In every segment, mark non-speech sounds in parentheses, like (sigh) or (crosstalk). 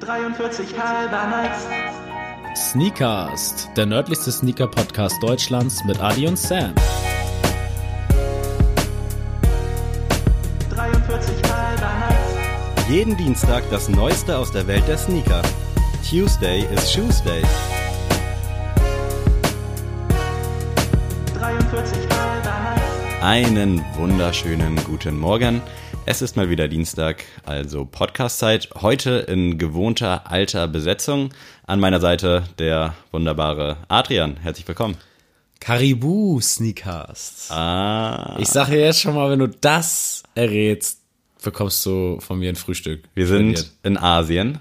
43 halber Nights. Sneakast, der nördlichste Sneaker-Podcast Deutschlands mit Adi und Sam. 43 halber Nights. Jeden Dienstag das Neueste aus der Welt der Sneaker. Tuesday is Shoes Day. 43 halber Nights. Einen wunderschönen guten Morgen. Es ist mal wieder Dienstag, also Podcast-Zeit. Heute in gewohnter alter Besetzung. An meiner Seite der wunderbare Adrian. Herzlich willkommen. Caribou Sneakast. Ah, Ich sage jetzt schon mal, wenn du das errätst, bekommst du von mir ein Frühstück. wir sind Serviert. in Asien.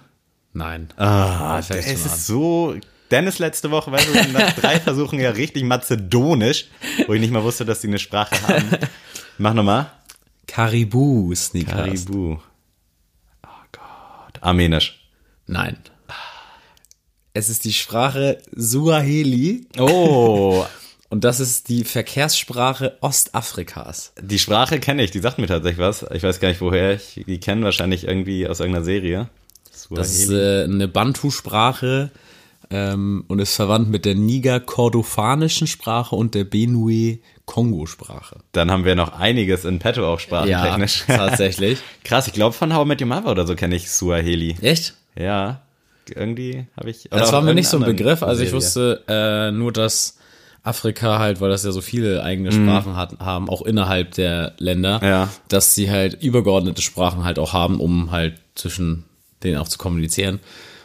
Nein. Ah, es ist so. Dennis letzte Woche, weißt du, nach drei Versuchen ja richtig mazedonisch, wo ich nicht mal wusste, dass die eine Sprache haben. Mach nochmal. Caribou Sneakast. Caribou. Oh Gott. Armenisch. Nein. Es ist die Sprache Suaheli Oh, (laughs) und das ist die Verkehrssprache Ostafrikas. die Sprache kenne ich, die sagt mir tatsächlich was. Ich weiß gar nicht, woher ich die kenne, wahrscheinlich irgendwie aus irgendeiner Serie. Das ist äh, eine Bantu-Sprache ähm, und ist verwandt mit der Niger-Kordofanischen Sprache und der Benue-Kongo-Sprache. Dann haben wir noch einiges in petto auch sprachentechnisch. tatsächlich. (laughs) Krass, ich glaube von How I Met Your Mother oder so kenne ich Suaheli. Echt? Ja, irgendwie habe ich. Das war mir nicht so ein Begriff. Also ich Serie. wusste äh, nur, dass Afrika halt, weil das ja so viele eigene Sprachen hat, haben, auch innerhalb der Länder, Ja. dass sie halt übergeordnete Sprachen halt auch haben, um halt zwischen denen auch zu kommunizieren.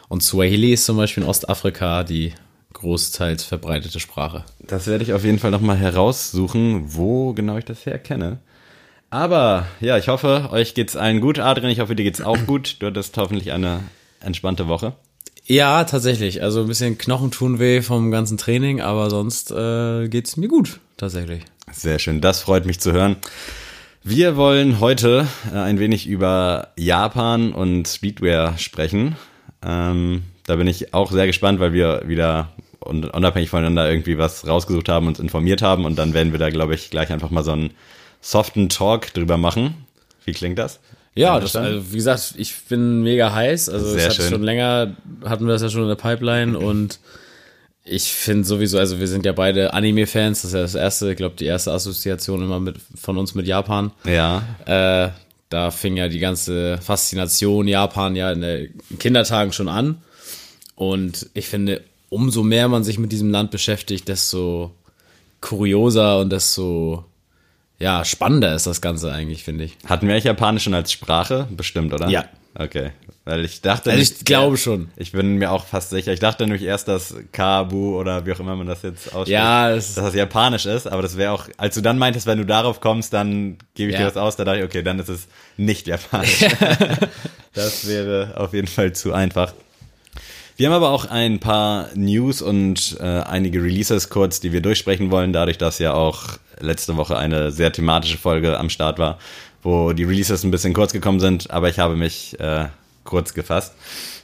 Und Swahili ist zum Beispiel in Ostafrika die großteils verbreitete Sprache. Das werde ich auf jeden Fall nochmal heraussuchen, wo genau ich das herkenne. Aber ja, ich hoffe, euch geht's allen gut. Adrian, ich hoffe, dir geht's auch gut. Du hattest hoffentlich eine entspannte Woche. Ja, tatsächlich. Also ein bisschen Knochen tun weh vom ganzen Training, aber sonst äh, geht's mir gut, tatsächlich. Sehr schön, das freut mich zu hören. Wir wollen heute äh, ein wenig über Japan und Streetwear sprechen. Ähm, da bin ich auch sehr gespannt, weil wir wieder un- unabhängig voneinander irgendwie was rausgesucht haben, uns informiert haben und dann werden wir da, glaube ich, gleich einfach mal so einen soften Talk drüber machen. Wie klingt das? Ja, das, also wie gesagt, ich bin mega heiß. Also Sehr es hat schon länger, hatten wir das ja schon in der Pipeline und ich finde sowieso, also wir sind ja beide Anime-Fans, das ist ja das erste, ich glaube, die erste Assoziation immer mit von uns mit Japan. Ja, Äh, da fing ja die ganze Faszination Japan ja in den Kindertagen schon an. Und ich finde, umso mehr man sich mit diesem Land beschäftigt, desto kurioser und desto ja, spannender ist das Ganze eigentlich, finde ich. hatten wir eigentlich Japanisch schon als Sprache? Bestimmt, oder? Ja. Okay, weil ich dachte... Also ich glaube schon. Ich bin mir auch fast sicher. Ich dachte nämlich erst, dass Kabu oder wie auch immer man das jetzt ausspricht, Ja, das- dass das japanisch ist, aber das wäre auch, als du dann meintest, wenn du darauf kommst, dann gebe ich Ja. dir das aus, da dachte ich, okay, dann ist es nicht japanisch. (laughs) das wäre auf jeden Fall zu einfach. Wir haben aber auch ein paar News und äh, einige Releases kurz, die wir durchsprechen wollen, dadurch, dass ja auch letzte Woche eine sehr thematische Folge am Start war, wo die Releases ein bisschen kurz gekommen sind, aber ich habe mich äh, kurz gefasst.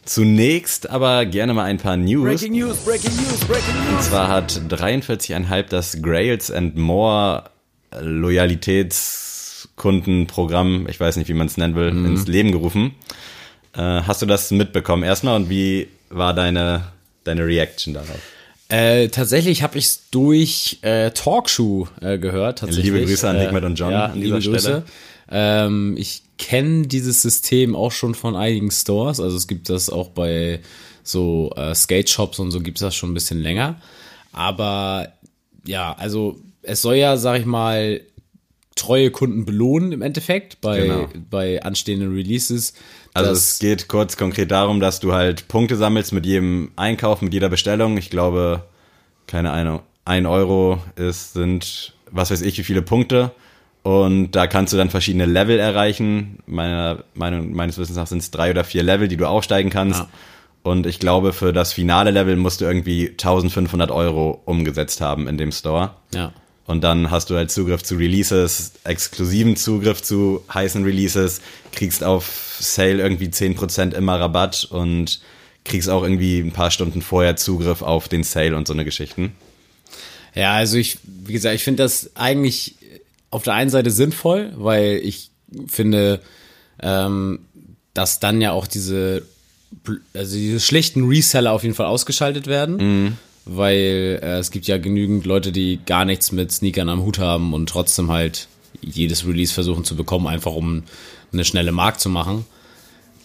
Zunächst aber gerne mal ein paar News. News, Breaking News, Breaking Und zwar hat 43,5 das Grails and More Loyalitätskundenprogramm, ich weiß nicht, wie man es nennen will, ins Leben gerufen. Äh, hast du das mitbekommen erstmal und wie war deine, deine Reaction darauf? Äh, tatsächlich habe ich es durch äh, Talkshow äh, gehört. Tatsächlich. Liebe Grüße an Dickmet und John ja, an dieser Grüße. Stelle. Ähm, ich kenne dieses System auch schon von einigen Stores. Also es gibt das auch bei so äh, Skate Shops und so gibt es das schon ein bisschen länger. Aber ja, also es soll ja, sag ich mal, treue Kunden belohnen im Endeffekt bei, Genau. bei anstehenden Releases. Also es geht kurz konkret darum, dass du halt Punkte sammelst mit jedem Einkauf, mit jeder Bestellung. Ich glaube, keine Ahnung, ein Euro ist, sind, was weiß ich, wie viele Punkte. Und da kannst du dann verschiedene Level erreichen. Meiner Meinung, meines Wissens nach sind es drei oder vier Level, die du aufsteigen kannst. Ja. Und ich glaube, für das finale Level musst du irgendwie 1500 Euro umgesetzt haben in dem Store. ja. Und dann hast du halt Zugriff zu Releases, exklusiven Zugriff zu heißen Releases, kriegst auf Sale irgendwie 10% immer Rabatt und kriegst auch irgendwie ein paar Stunden vorher Zugriff auf den Sale und so eine Geschichten. Ja, also ich, wie gesagt, ich finde das eigentlich auf der einen Seite sinnvoll, weil ich finde, ähm, dass dann ja auch diese also diese schlechten Reseller auf jeden Fall ausgeschaltet werden. Weil äh, es gibt ja genügend Leute, die gar nichts mit Sneakern am Hut haben und trotzdem halt jedes Release versuchen zu bekommen, einfach um eine schnelle Mark zu machen.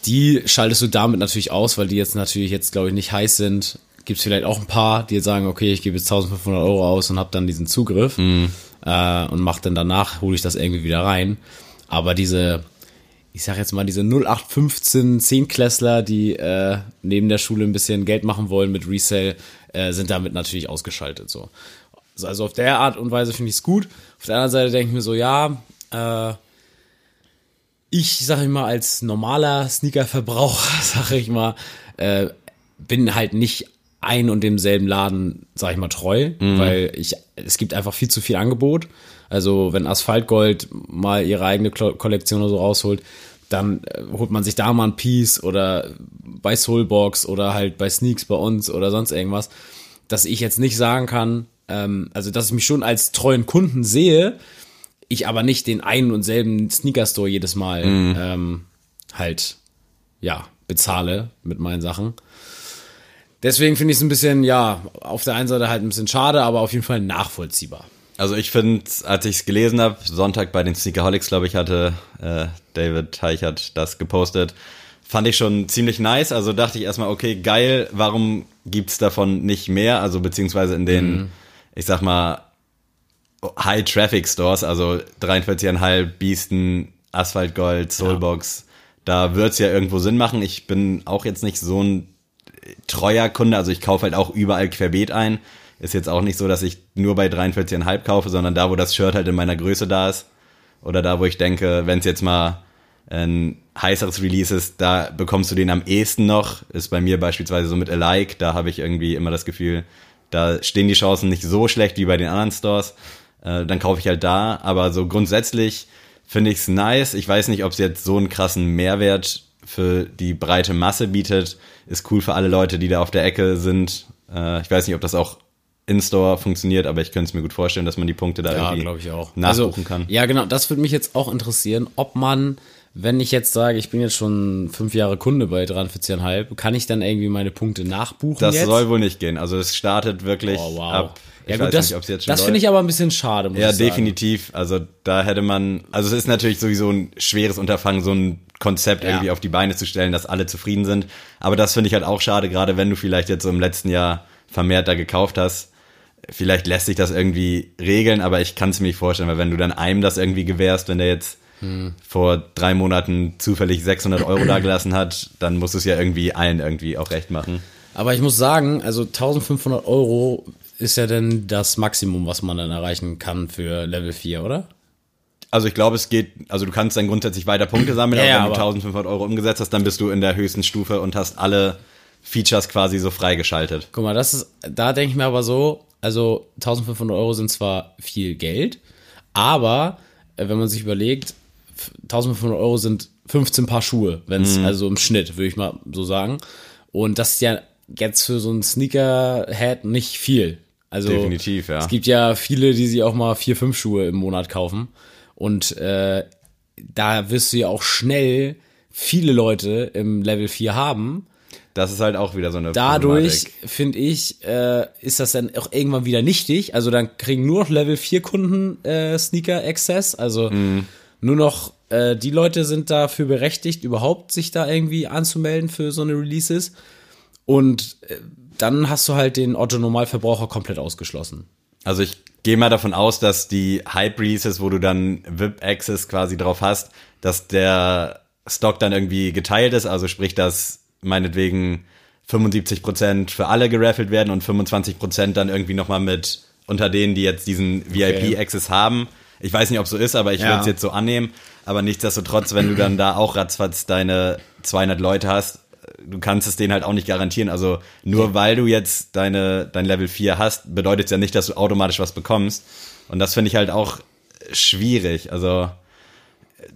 Die schaltest du damit natürlich aus, weil die jetzt natürlich jetzt, glaube ich, nicht heiß sind. Gibt es vielleicht auch ein paar, die jetzt sagen, okay, ich gebe jetzt 1500 Euro aus und habe dann diesen Zugriff äh, und mache dann danach, hole ich das irgendwie wieder rein. Aber diese, ich sag jetzt mal, diese 0815 Zehnklässler, die äh, neben der Schule ein bisschen Geld machen wollen mit Resale, äh, sind damit natürlich ausgeschaltet. So. Also- Also auf der Art und Weise finde ich es gut. Auf der anderen Seite denke ich mir so, ja, äh, ich sage ich mal, als normaler Sneaker-Verbraucher, (laughs) sage ich mal, äh, bin halt nicht ein und demselben Laden, sag ich mal, treu, weil ich, es gibt einfach viel zu viel Angebot. Also wenn Asphaltgold mal ihre eigene Kollektion oder so rausholt, dann äh, holt man sich da mal ein Piece oder bei Soulbox oder halt bei Sneaks bei uns oder sonst irgendwas, dass ich jetzt nicht sagen kann, ähm, also dass ich mich schon als treuen Kunden sehe, ich aber nicht den einen und selben Sneaker-Store jedes Mal ähm, halt, ja, bezahle mit meinen Sachen. Deswegen finde ich es ein bisschen, ja, auf der einen Seite halt ein bisschen schade, aber auf jeden Fall nachvollziehbar. Also ich finde, als ich es gelesen habe, Sonntag bei den Sneakerholics, glaube ich, hatte äh, David Teichert das gepostet, fand ich schon ziemlich nice. Also dachte ich erstmal, okay, geil, warum gibt's davon nicht mehr? Also beziehungsweise in den, ich sag mal, High-Traffic-Stores, also 43,5, Biesten, Asphalt Gold, Soulbox, da wird's ja irgendwo Sinn machen. Ich bin auch jetzt nicht so ein treuer Kunde, also ich kaufe halt auch überall querbeet ein. Ist jetzt auch nicht so, dass ich nur bei 43,5 kaufe, sondern da, wo das Shirt halt in meiner Größe da ist. Oder da, wo ich denke, wenn es jetzt mal ein heißeres Release ist, da bekommst du den am ehesten noch. Ist bei mir beispielsweise so mit Alike, da habe ich irgendwie immer das Gefühl, da stehen die Chancen nicht so schlecht wie bei den anderen Stores. Äh, dann kaufe ich halt da. Aber so grundsätzlich finde ich es nice. Ich weiß nicht, ob es jetzt so einen krassen Mehrwert für die breite Masse bietet. Ist cool für alle Leute, die da auf der Ecke sind. Äh, ich weiß nicht, ob das auch in-Store funktioniert, aber ich könnte es mir gut vorstellen, dass man die Punkte da Ja, irgendwie ich auch. nachbuchen also, kann. Ja, genau. Das würde mich jetzt auch interessieren, ob man, wenn ich jetzt sage, ich bin jetzt schon fünf Jahre Kunde bei 43,5, kann ich dann irgendwie meine Punkte nachbuchen Das jetzt? soll wohl nicht gehen. Also es startet wirklich oh, wow. ab. ja, ich gut, weiß das, das finde ich aber ein bisschen schade, muss Ja, definitiv. Also da hätte man, also es ist natürlich sowieso ein schweres Unterfangen, so ein Konzept Ja. irgendwie auf die Beine zu stellen, dass alle zufrieden sind. Aber das finde ich halt auch schade, gerade wenn du vielleicht jetzt so im letzten Jahr vermehrt da gekauft hast. Vielleicht lässt sich das irgendwie regeln, aber ich kann es mir nicht vorstellen, weil wenn du dann einem das irgendwie gewährst, wenn der jetzt Hm. vor drei Monaten zufällig 600 Euro da gelassen hat, dann muss es ja irgendwie allen irgendwie auch recht machen. Aber ich muss sagen, also 1500 Euro ist ja dann das Maximum, was man dann erreichen kann für Level 4, oder? Also ich glaube, es geht, also du kannst dann grundsätzlich weiter Punkte sammeln, Ja, aber wenn du aber- 1500 Euro umgesetzt hast, dann bist du in der höchsten Stufe und hast alle Features quasi so freigeschaltet. Guck mal, das ist, da denke ich mir aber so, also 1500 Euro sind zwar viel Geld, aber äh, wenn man sich überlegt, f- 1500 Euro sind 15 Paar Schuhe, wenn es, also im Schnitt, würde ich mal so sagen. Und das ist ja jetzt für so einen Sneakerhead nicht viel. Also Definitiv, ja. Es gibt ja viele, die sich auch mal vier, fünf Schuhe im Monat kaufen. Und äh, da wirst du ja auch schnell viele Leute im Level 4 haben. Das ist halt auch wieder so eine Dadurch, finde ich, äh, ist das dann auch irgendwann wieder nichtig. Also dann kriegen nur noch Level 4 Kunden äh, Sneaker Access. Also nur noch äh, die Leute sind dafür berechtigt, überhaupt sich da irgendwie anzumelden für so eine Releases. Und äh, dann hast du halt den Otto-Normalverbraucher komplett ausgeschlossen. Also ich gehe mal davon aus, dass die Hype-Releases, wo du dann VIP-Access quasi drauf hast, dass der Stock dann irgendwie geteilt ist, also sprich, dass meinetwegen 75% für alle geraffelt werden und 25% dann irgendwie nochmal mit unter denen, die jetzt diesen VIP-Access haben. Ich weiß nicht, ob so ist, aber ich Ja. würde es jetzt so annehmen. Aber nichtsdestotrotz, wenn du dann da auch ratzfatz deine 200 Leute hast, du kannst es denen halt auch nicht garantieren. Also nur weil du jetzt deine, dein Level 4 hast, bedeutet es ja nicht, dass du automatisch was bekommst. Und das finde ich halt auch schwierig. Also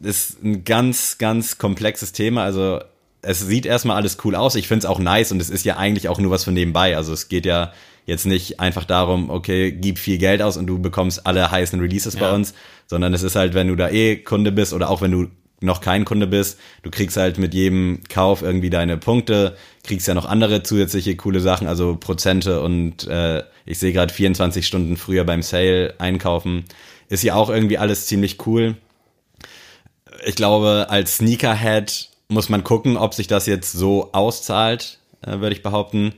das ist ein ganz, ganz komplexes Thema. Also es sieht erstmal alles cool aus. Ich finde es auch nice und es ist ja eigentlich auch nur was von nebenbei. Also es geht ja jetzt nicht einfach darum, okay, gib viel Geld aus und du bekommst alle heißen Releases bei Ja. uns, sondern es ist halt, wenn du da eh Kunde bist oder auch wenn du noch kein Kunde bist. Du kriegst halt mit jedem Kauf irgendwie deine Punkte, kriegst ja noch andere zusätzliche coole Sachen, also Prozente und äh, ich sehe gerade 24 Stunden früher beim Sale einkaufen. Ist ja auch irgendwie alles ziemlich cool. Ich glaube, als Sneakerhead muss man gucken, ob sich das jetzt so auszahlt, äh, würde ich behaupten.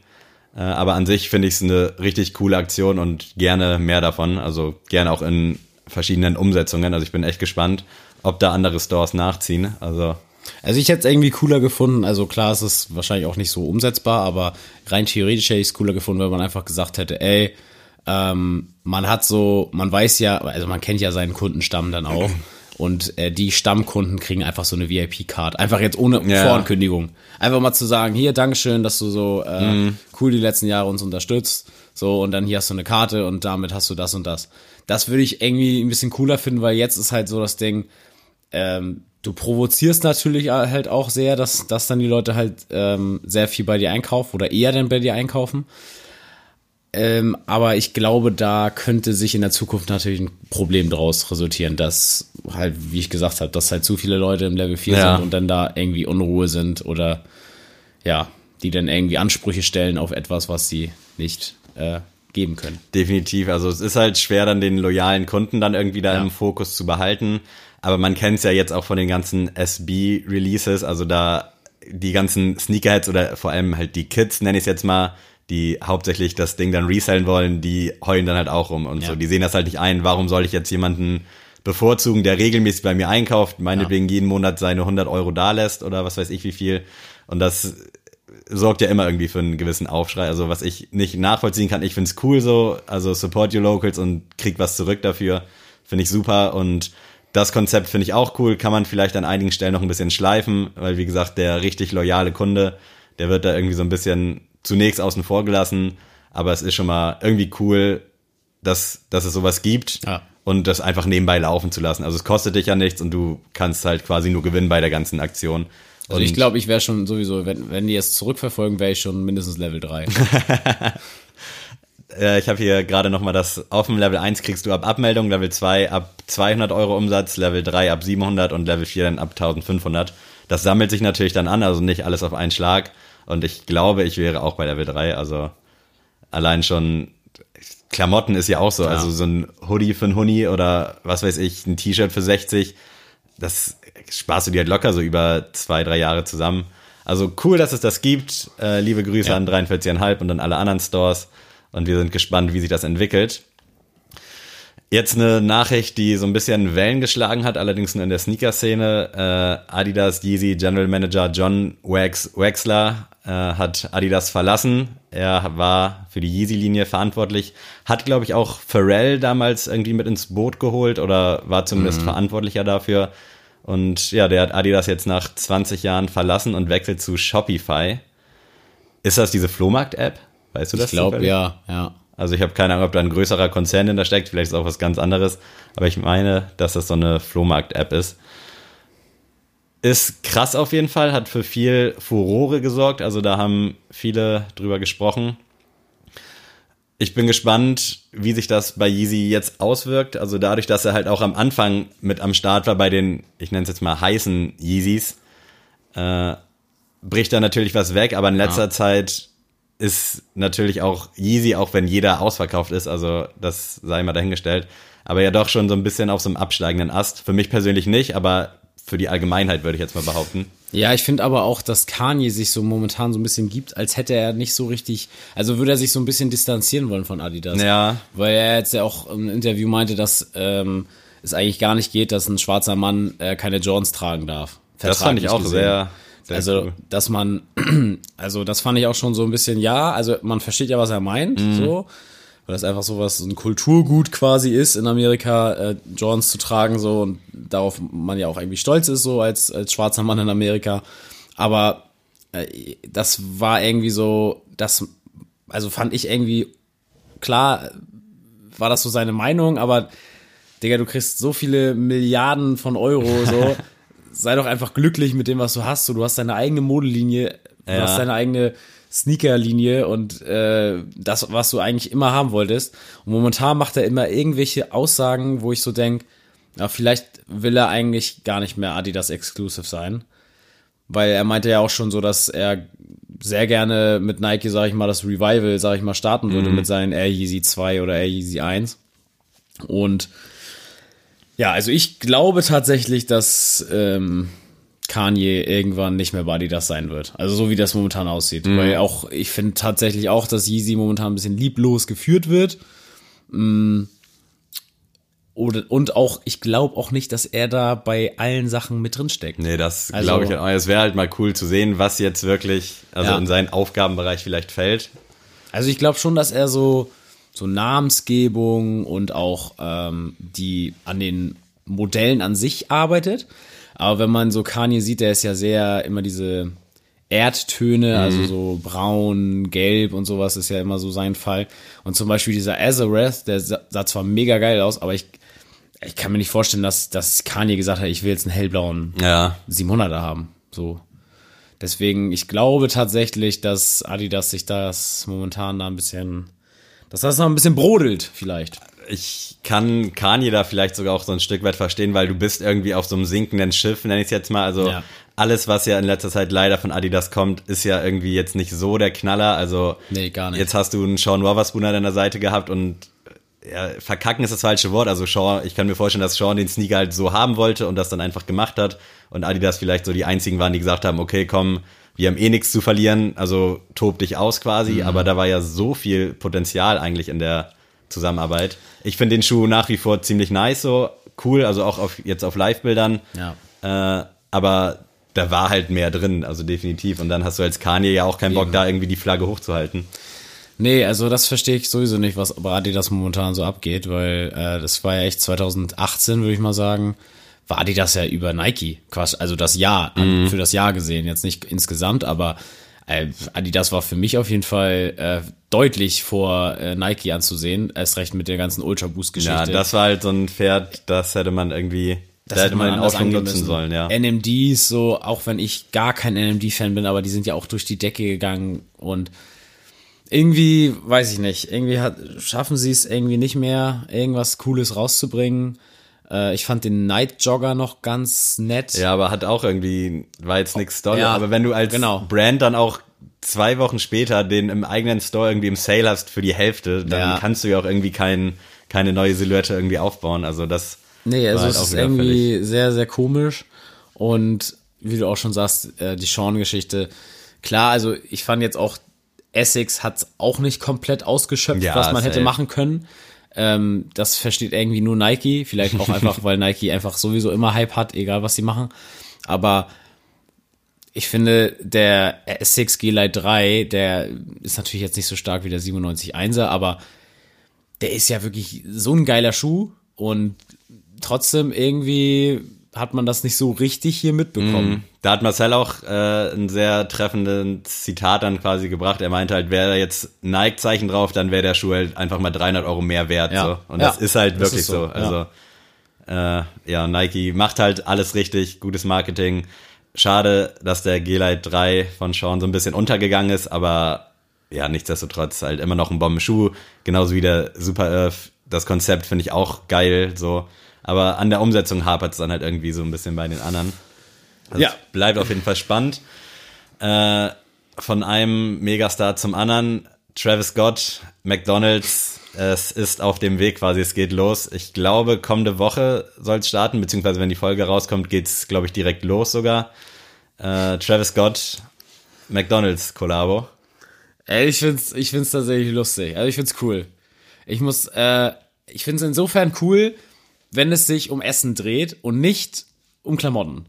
Äh, aber an sich finde ich es eine richtig coole Aktion und gerne mehr davon. Also gerne auch in verschiedenen Umsetzungen. Also ich bin echt gespannt, ob da andere Stores nachziehen. Also Also ich hätte es irgendwie cooler gefunden. Also klar, es ist wahrscheinlich auch nicht so umsetzbar, aber rein theoretisch hätte ich es cooler gefunden, wenn man einfach gesagt hätte, ey, ähm, man hat so, man weiß ja, also man kennt ja seinen Kundenstamm dann auch. (clears throat) Und äh, die Stammkunden kriegen einfach so eine VIP-Card. Einfach jetzt ohne Ja. Vorankündigung. Einfach mal zu sagen, hier, Dankeschön, dass du so äh, Mhm. cool die letzten Jahre uns unterstützt. So, und dann hier hast du eine Karte und damit hast du das und das. Das würde ich irgendwie ein bisschen cooler finden, weil jetzt ist halt so das Ding, ähm, du provozierst natürlich halt auch sehr, dass, dass dann die Leute halt ähm, sehr viel bei dir einkaufen oder eher dann bei dir einkaufen. Ähm, aber ich glaube, da könnte sich in der Zukunft natürlich ein Problem draus resultieren, dass halt, wie ich gesagt habe, dass halt zu viele Leute im Level 4 Ja. sind und dann da irgendwie Unruhe sind oder ja, die dann irgendwie Ansprüche stellen auf etwas, was sie nicht äh, geben können. Definitiv. Also es ist halt schwer, dann den loyalen Kunden dann irgendwie da Ja. im Fokus zu behalten. Aber man kennt es ja jetzt auch von den ganzen SB-Releases, also da die ganzen Sneakerheads oder vor allem halt die Kids, nenne ich es jetzt mal, die hauptsächlich das Ding dann resellen wollen, die heulen dann halt auch rum und Ja. so. Die sehen das halt nicht ein. Warum soll ich jetzt jemanden bevorzugen, der regelmäßig bei mir einkauft, meinetwegen jeden Monat seine 100 Euro da lässt oder was weiß ich wie viel. Und das sorgt ja immer irgendwie für einen gewissen Aufschrei. Also was ich nicht nachvollziehen kann, ich find's cool so, also support your locals und krieg was zurück dafür, finde ich super und das Konzept finde ich auch cool, kann man vielleicht an einigen Stellen noch ein bisschen schleifen, weil wie gesagt, der richtig loyale Kunde, der wird da irgendwie so ein bisschen zunächst außen vor gelassen, aber es ist schon mal irgendwie cool, dass, dass es sowas gibt Ja. und das einfach nebenbei laufen zu lassen. Also es kostet dich ja nichts und du kannst halt quasi nur gewinnen bei der ganzen Aktion. Also ich glaube, ich wäre schon sowieso, wenn, wenn die es zurückverfolgen, wäre ich schon mindestens Level 3. (laughs) Äh, ich habe hier gerade nochmal das auf dem Level 1 kriegst du ab Abmeldung, Level 2 ab 200 Euro Umsatz, Level 3 ab 700 und Level 4 dann ab 1500. Das sammelt sich natürlich dann an, also nicht alles auf einen Schlag. Und ich glaube, ich wäre auch bei Level 3, also allein schon Klamotten ist ja auch so, also so ein Hoodie für ein Huni oder was weiß ich, ein T-Shirt für 60, das sparst du dir halt locker so über zwei, drei Jahre zusammen. Also cool, dass es das gibt. Äh, liebe Grüße Ja. an 43,5 und an alle anderen Stores. Und wir sind gespannt, wie sich das entwickelt. Jetzt eine Nachricht, die so ein bisschen Wellen geschlagen hat, allerdings nur in der Sneaker-Szene. Äh, Adidas Yeezy General Manager John Wax Wexler äh, hat Adidas verlassen. Er war für die Yeezy-Linie verantwortlich. Hat, glaube ich, auch Pharrell damals irgendwie mit ins Boot geholt oder war zumindest verantwortlicher dafür. Und ja, der hat Adidas jetzt nach 20 Jahren verlassen und wechselt zu Shopify. Ist das diese Flohmarkt-App? Weißt du das? Ich glaube, ja, ja. Also ich habe keine Ahnung, ob da ein größerer Konzern hinter steckt, vielleicht ist auch was ganz anderes, aber ich meine, dass das so eine Flohmarkt-App ist. Ist krass auf jeden Fall, hat für viel Furore gesorgt, also da haben viele drüber gesprochen. Ich bin gespannt, wie sich das bei Yeezy jetzt auswirkt. Also dadurch, dass er halt auch am Anfang mit am Start war bei den, ich nenne es jetzt mal heißen Yeezys, äh, bricht da natürlich was weg, aber in letzter Ja. Zeit ist natürlich auch Yeezy, auch wenn jeder ausverkauft ist, also das sei mal dahingestellt, aber ja doch schon so ein bisschen auf so einem absteigenden Ast. Für mich persönlich nicht, aber für die Allgemeinheit würde ich jetzt mal behaupten. Ja, ich finde aber auch, dass Kanye sich so momentan so ein bisschen gibt, als hätte er nicht so richtig, also würde er sich so ein bisschen distanzieren wollen von Adidas. Ja. Weil er jetzt ja auch im Interview meinte, dass ähm, es eigentlich gar nicht geht, dass ein schwarzer Mann äh, keine Jordans tragen darf. Das fand ich auch gesehen. sehr, sehr also, cool. dass man, (clears throat) also das fand ich auch schon so ein bisschen, ja, also man versteht ja, was er meint, Mhm. so, weil das einfach so was, so ein Kulturgut quasi ist, in Amerika äh, Jordans zu tragen, so, und darauf man ja auch irgendwie stolz ist, so als, als schwarzer Mann in Amerika. Aber äh, das war irgendwie so, das, also fand ich irgendwie, klar, war das so seine Meinung, aber Digga, du kriegst so viele Milliarden von Euro, so. (laughs) Sei doch einfach glücklich mit dem, was du hast. So, du hast deine eigene Modelinie, du Ja. hast deine eigene Sneakerlinie und äh, das, was du eigentlich immer haben wolltest. Und momentan macht er immer irgendwelche Aussagen, wo ich so denk, Ja, vielleicht will er eigentlich gar nicht mehr Adidas Exclusive sein. Weil er meinte ja auch schon so, dass er sehr gerne mit Nike, sag ich mal, das Revival, sag ich mal, starten würde mit seinen Air Yeezy 2 oder Air Yeezy 1. Und ja, also ich glaube tatsächlich, dass ähm, Kanye irgendwann nicht mehr bei Adidas sein wird. Also so wie das momentan aussieht. Weil auch, ich finde tatsächlich auch, dass Yeezy momentan ein bisschen lieblos geführt wird. Mm. Oder, und auch, ich glaube auch nicht, dass er da bei allen Sachen mit drin steckt. Nee, das Also- glaube ich auch. Es wäre halt mal cool zu sehen, was jetzt wirklich, also Ja. in seinen Aufgabenbereich vielleicht fällt. Also ich glaube schon, dass er so, so Namensgebung und auch ähm, die an den Modellen an sich arbeitet. Aber wenn man so Kanye sieht, der ist ja sehr immer diese Erdtöne, also so braun, gelb und sowas ist ja immer so sein Fall. Und zum Beispiel dieser Azareth, der sah sah zwar mega geil aus, aber ich, ich kann mir nicht vorstellen, dass, dass Kanye gesagt hat, ich will jetzt einen hellblauen Ja, 700er haben. So. Deswegen, ich glaube tatsächlich, dass Adidas sich das momentan da ein bisschen, dass das noch ein bisschen brodelt, vielleicht. ich kann Kanye da vielleicht sogar auch so ein Stück weit verstehen, weil du bist irgendwie auf so einem sinkenden Schiff, nenne ich es jetzt mal. Also Ja. alles, was ja in letzter Zeit leider von Adidas kommt, ist ja irgendwie jetzt nicht so der Knaller. Also Nee, gar nicht. jetzt hast du einen Sean Wotherspoon an deiner Seite gehabt und ja, verkacken ist das falsche Wort. Also Sean, ich kann mir vorstellen, dass Sean den Sneaker halt so haben wollte und das dann einfach gemacht hat und Adidas vielleicht so die einzigen waren, die gesagt haben, okay, komm, wir haben eh nichts zu verlieren, also tob dich aus quasi. Mhm. Aber da war ja so viel Potenzial eigentlich in der Zusammenarbeit. Ich finde den Schuh nach wie vor ziemlich nice, so cool, also auch auf, jetzt auf Live-Bildern. Ja. Äh, aber da war halt mehr drin, also definitiv. Und dann hast du als Kanye ja auch keinen Bock, Eben. da irgendwie die Flagge hochzuhalten. Nee, also das verstehe ich sowieso nicht, was bei Adidas momentan so abgeht, weil äh, das war ja echt 2018, würde ich mal sagen, war Adidas ja über Nike, quasi, also das Jahr, an, für das Jahr gesehen, jetzt nicht insgesamt, aber äh, Adidas war für mich auf jeden Fall äh, deutlich vor äh, Nike anzusehen, erst recht mit der ganzen Ultra Boost Geschichte. Ja, das war halt so ein Pferd, das hätte man irgendwie, da hätte man auch schon nutzen sollen, ja. NMDs, so, auch wenn ich gar kein NMD-Fan bin, aber die sind ja auch durch die Decke gegangen und irgendwie, weiß ich nicht, irgendwie hat, schaffen sie es irgendwie nicht mehr, irgendwas Cooles rauszubringen. Äh, ich fand den Night Jogger noch ganz nett. Ja, aber hat auch irgendwie, war jetzt nichts Dolles. Ja, aber wenn du als genau. Brand dann auch zwei Wochen später den im eigenen Store irgendwie im Sale hast für die Hälfte, dann Ja. kannst du ja auch irgendwie kein, keine neue Silhouette irgendwie aufbauen. Also das Nee, also war es halt auch ist irgendwie sehr, sehr komisch. Und wie du auch schon sagst, äh, die Sean-Geschichte. Klar, also ich fand jetzt auch, Essex hat's auch nicht komplett ausgeschöpft, Ja, was man hätte safe. machen können. Ähm, das versteht irgendwie nur Nike. Vielleicht auch (laughs) einfach, weil Nike einfach sowieso immer Hype hat, egal was sie machen. Aber ich finde, der Essex G-Lite 3, der ist natürlich jetzt nicht so stark wie der 97.1er, aber der ist ja wirklich so ein geiler Schuh und trotzdem irgendwie hat man das nicht so richtig hier mitbekommen. Da hat Marcel auch äh, ein sehr treffendes Zitat dann quasi gebracht. Er meinte halt, wäre da jetzt Nike-Zeichen drauf, dann wäre der Schuh halt einfach mal 300 Euro mehr wert. Ja. So. Und Ja, das ist halt wirklich ist so. so, Also äh, ja, Nike macht halt alles richtig, gutes Marketing. Schade, dass der G-Lite 3 von Sean so ein bisschen untergegangen ist, aber ja, nichtsdestotrotz halt immer noch ein Bombenschuh. Genauso wie der Super Earth. Das Konzept finde ich auch geil, so. Aber an der Umsetzung hapert es dann halt irgendwie so ein bisschen bei den anderen. Also Ja. es bleibt auf jeden Fall spannend. Äh, von einem Megastar zum anderen. Travis Scott, McDonalds, es ist auf dem Weg quasi, es geht los. Ich glaube, kommende Woche soll es starten, beziehungsweise wenn die Folge rauskommt, geht's, glaube ich, direkt los sogar. Äh, Travis Scott, McDonalds Kollabo. Ey, ich find's, ich find's tatsächlich lustig. Also ich find's cool. Ich muss, äh, ich find's insofern cool, wenn es sich um Essen dreht und nicht um Klamotten.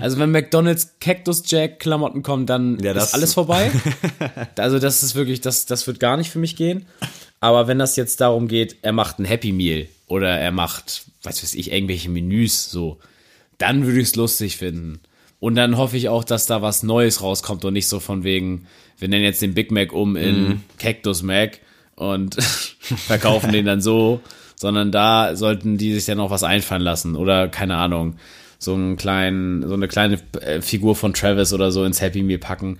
Also wenn McDonalds Cactus Jack Klamotten kommen, dann Ja, das- ist alles vorbei. (laughs) also das ist wirklich, das, das wird gar nicht für mich gehen. Aber wenn das jetzt darum geht, er macht ein Happy Meal oder er macht, was weiß ich, irgendwelche Menüs so, dann würde ich es lustig finden. Und dann hoffe ich auch, dass da was Neues rauskommt und nicht so von wegen, wir nennen jetzt den Big Mac um in Cactus Mac und (laughs) verkaufen den dann so, sondern da sollten die sich dann noch was einfallen lassen oder keine Ahnung, so einen kleinen, so eine kleine äh, Figur von Travis oder so ins Happy Meal packen.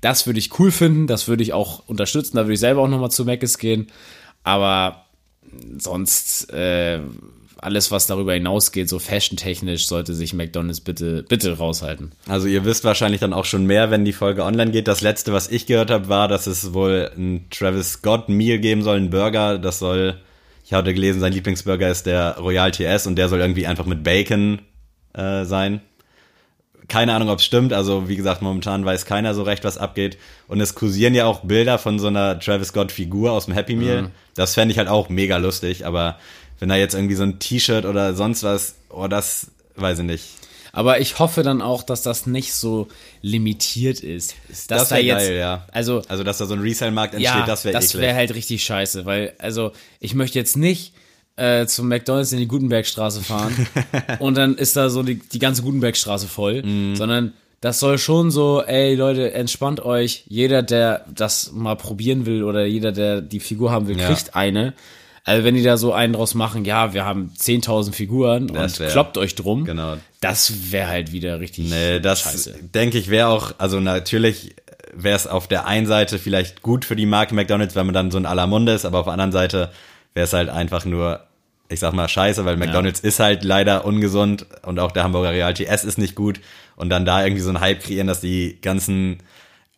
Das würde ich cool finden, das würde ich auch unterstützen, da würde ich selber auch nochmal zu Mc's gehen, aber sonst äh, alles, was darüber hinausgeht, so fashion-technisch, sollte sich McDonalds bitte, bitte raushalten. Also ihr wisst wahrscheinlich dann auch schon mehr, wenn die Folge online geht. Das letzte, was ich gehört habe, war, dass es wohl ein Travis Scott Meal geben soll, ein Burger. Das soll, ich hatte gelesen, sein Lieblingsburger ist der Royal TS und der soll irgendwie einfach mit Bacon äh, sein. Keine Ahnung, ob es stimmt. Also wie gesagt, momentan weiß keiner so recht, was abgeht. Und es kursieren ja auch Bilder von so einer Travis Scott Figur aus dem Happy Meal. Mhm. Das fände ich halt auch mega lustig. Aber wenn da jetzt irgendwie so ein T-Shirt oder sonst was, oh, das weiß ich nicht. Aber ich hoffe dann auch, dass das nicht so limitiert ist. Dass Das da jetzt, geil, ja. Also, Also, dass da so ein Resale-Markt entsteht, ja, das wäre das wäre halt richtig scheiße, weil, also, ich möchte jetzt nicht äh, zum McDonalds in die Gutenbergstraße fahren (laughs) und dann ist da so die, die ganze Gutenbergstraße voll, Mhm. sondern das soll schon so, ey Leute, entspannt euch. Jeder, der das mal probieren will oder jeder, der die Figur haben will, Ja. kriegt eine. Also wenn die da so einen draus machen, ja, wir haben 10.000 Figuren Das und wär- kloppt euch drum. Genau. Das wäre halt wieder richtig Nee, das scheiße. denke ich wäre auch, also natürlich wäre es auf der einen Seite vielleicht gut für die Marke McDonalds, wenn man dann so ein aller Munde ist, aber auf der anderen Seite wäre es halt einfach nur, ich sag mal, scheiße, weil McDonalds ist halt leider ungesund und auch der Hamburger Real TS ist nicht gut und dann da irgendwie so einen Hype kreieren, dass die ganzen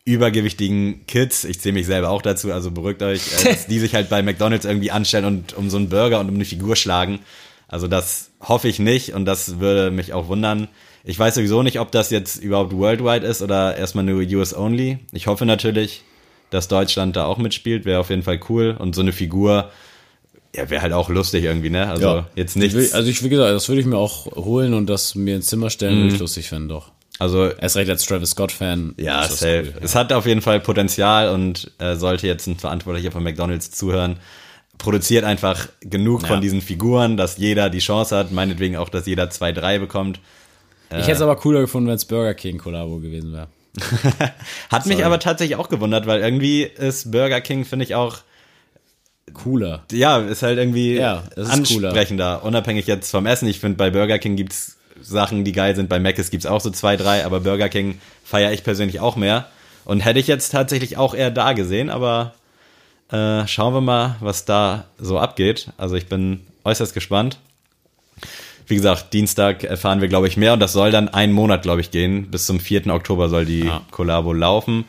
übergewichtigen Kids, ich zähle mich selber auch dazu, also beruhigt euch, äh, dass (laughs) die sich halt bei McDonalds irgendwie anstellen und um so einen Burger und um eine Figur schlagen. Also das hoffe ich nicht und das würde mich auch wundern. Ich weiß sowieso nicht, ob das jetzt überhaupt worldwide ist oder erstmal nur US only. Ich hoffe natürlich, dass Deutschland da auch mitspielt, wäre auf jeden Fall cool und so eine Figur, ja, wäre halt auch lustig irgendwie, ne? Also Ja. jetzt Ich will, also ich, wie gesagt, das würde ich mir auch holen und das mir ins Zimmer stellen, Mhm. würde ich lustig finden, doch. Also Erst recht als Travis Scott-Fan. Ja, ist das safe. cool, ja. Es hat auf jeden Fall Potenzial und äh, sollte jetzt ein Verantwortlicher von McDonalds zuhören, produziert einfach genug Ja. von diesen Figuren, dass jeder die Chance hat, meinetwegen auch, dass jeder zwei, drei bekommt. Ich hätte es aber cooler gefunden, wenn es Burger King Kollabo gewesen wäre. (laughs) Hat mich aber tatsächlich auch gewundert, weil irgendwie ist Burger King, finde ich auch, Cooler. ja, ist halt irgendwie Ja, ist cooler. ansprechender, unabhängig jetzt vom Essen. Ich finde, bei Burger King gibt's Sachen, die geil sind, bei Mc's gibt's auch so zwei, drei, aber Burger King feiere ich persönlich auch mehr. Und hätte ich jetzt tatsächlich auch eher da gesehen, aber äh, schauen wir mal, was da so abgeht. Also ich bin äußerst gespannt. Wie gesagt, Dienstag erfahren wir, glaube ich, mehr und das soll dann einen Monat, glaube ich, gehen. Bis zum 4. Oktober soll die Ja. Kollabo laufen.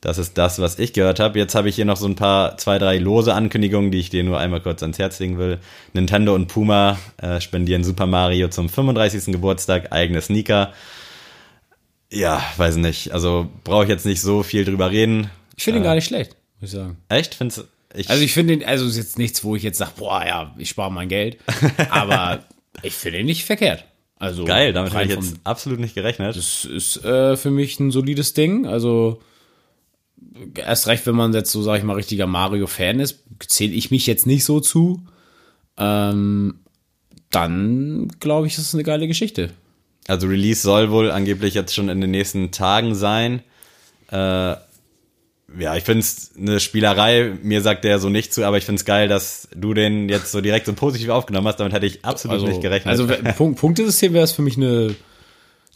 Das ist das, was ich gehört habe. Jetzt habe ich hier noch so ein paar, zwei, drei lose Ankündigungen, die ich dir nur einmal kurz ans Herz legen will. Nintendo und Puma äh, spendieren Super Mario zum 35. Geburtstag eigene Sneaker. Ja, weiß nicht. Also brauche ich jetzt nicht so viel drüber reden. Ich finde ihn gar nicht schlecht, muss ich sagen. Echt? Find's, ich, Also ich finde ihn, also ist jetzt nichts, wo ich jetzt sage, boah, ja, ich spare mein Geld. (laughs) Aber ich finde ihn nicht verkehrt. Also geil, damit habe ich jetzt absolut nicht gerechnet. Das ist äh, für mich ein solides Ding. Also erst recht, wenn man jetzt so, sag ich mal, richtiger Mario-Fan ist, zähle ich mich jetzt nicht so zu. Ähm, dann glaube ich, ist es eine geile Geschichte. Also Release soll wohl angeblich jetzt schon in den nächsten Tagen sein. Äh, ja, ich find's eine Spielerei. Mir sagt der so nicht zu, aber ich find's geil, dass du den jetzt so direkt so positiv aufgenommen hast. Damit hätte ich absolut Also, nicht gerechnet. also (laughs) Punkt, Punktesystem wäre es für mich eine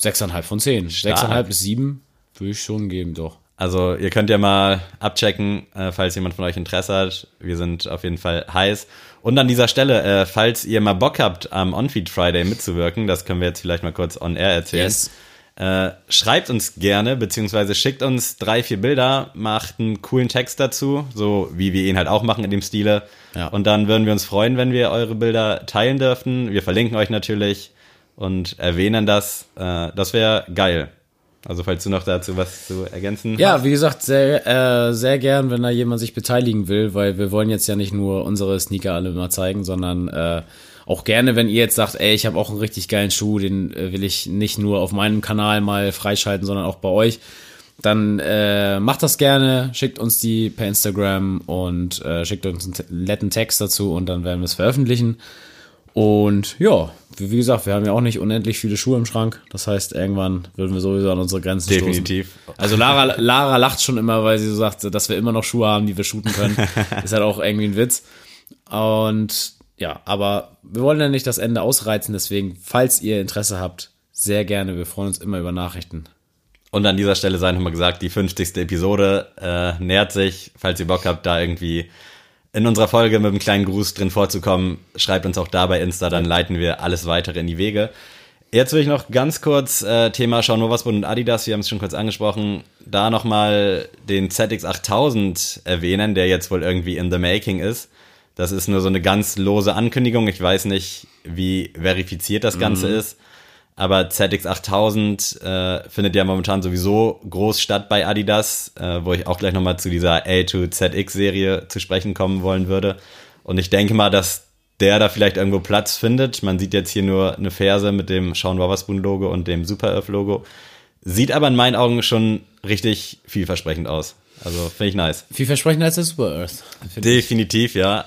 6,5 von 10. 6,5 bis 7 würde ich schon geben, doch. Also ihr könnt ja mal abchecken, äh, falls jemand von euch Interesse hat. Wir sind auf jeden Fall heiß. Und an dieser Stelle, äh, falls ihr mal Bock habt, am On-Feed Friday mitzuwirken, das können wir jetzt vielleicht mal kurz on-air erzählen. Yes. Äh, schreibt uns gerne, beziehungsweise schickt uns drei, vier Bilder, macht einen coolen Text dazu, so wie wir ihn halt auch machen in dem Stile. Ja. Und dann würden wir uns freuen, wenn wir eure Bilder teilen dürften. Wir verlinken euch natürlich und erwähnen das. Äh, das wäre geil. Also falls du noch dazu was zu ergänzen Ja, wie gesagt, sehr, äh, sehr gern, wenn da jemand sich beteiligen will, weil wir wollen jetzt ja nicht nur unsere Sneaker alle mal zeigen, sondern äh, auch gerne, wenn ihr jetzt sagt, ey, ich habe auch einen richtig geilen Schuh, den äh, will ich nicht nur auf meinem Kanal mal freischalten, sondern auch bei euch, dann äh, macht das gerne, schickt uns die per Instagram und äh, schickt uns einen te- netten Text dazu und dann werden wir es veröffentlichen. Und ja, wie gesagt, wir haben ja auch nicht unendlich viele Schuhe im Schrank. Das heißt, irgendwann würden wir sowieso an unsere Grenzen Definitiv. stoßen. Also Lara, Lara lacht schon immer, weil sie so sagt, dass wir immer noch Schuhe haben, die wir shooten können. (laughs) Ist halt auch irgendwie ein Witz. Und ja, aber wir wollen ja nicht das Ende ausreizen, deswegen, falls ihr Interesse habt, sehr gerne. Wir freuen uns immer über Nachrichten. Und an dieser Stelle sei nochmal gesagt, die 50. Episode äh, nähert sich. Falls ihr Bock habt, da irgendwie in unserer Folge mit einem kleinen Gruß drin vorzukommen, schreibt uns auch da bei Insta, dann leiten wir alles weitere in die Wege. Jetzt will ich noch ganz kurz äh, Thema Schau Novasbund und Adidas, wir haben es schon kurz angesprochen, da nochmal den ZX8000 erwähnen, der jetzt wohl irgendwie in the making ist. Das ist nur so eine ganz lose Ankündigung. Ich weiß nicht, wie verifiziert das Ganze Mhm. ist. Aber ZX8000 äh, findet ja momentan sowieso groß statt bei Adidas, äh, wo ich auch gleich nochmal zu dieser A2ZX-Serie zu sprechen kommen wollen würde. Und ich denke mal, dass der da vielleicht irgendwo Platz findet. Man sieht jetzt hier nur eine Ferse mit dem Sean Wotherspoon-Logo und dem Super Earth-Logo. Sieht aber in meinen Augen schon richtig vielversprechend aus. Also finde ich nice. Vielversprechender als der Super Earth. finde ich. Definitiv, ja.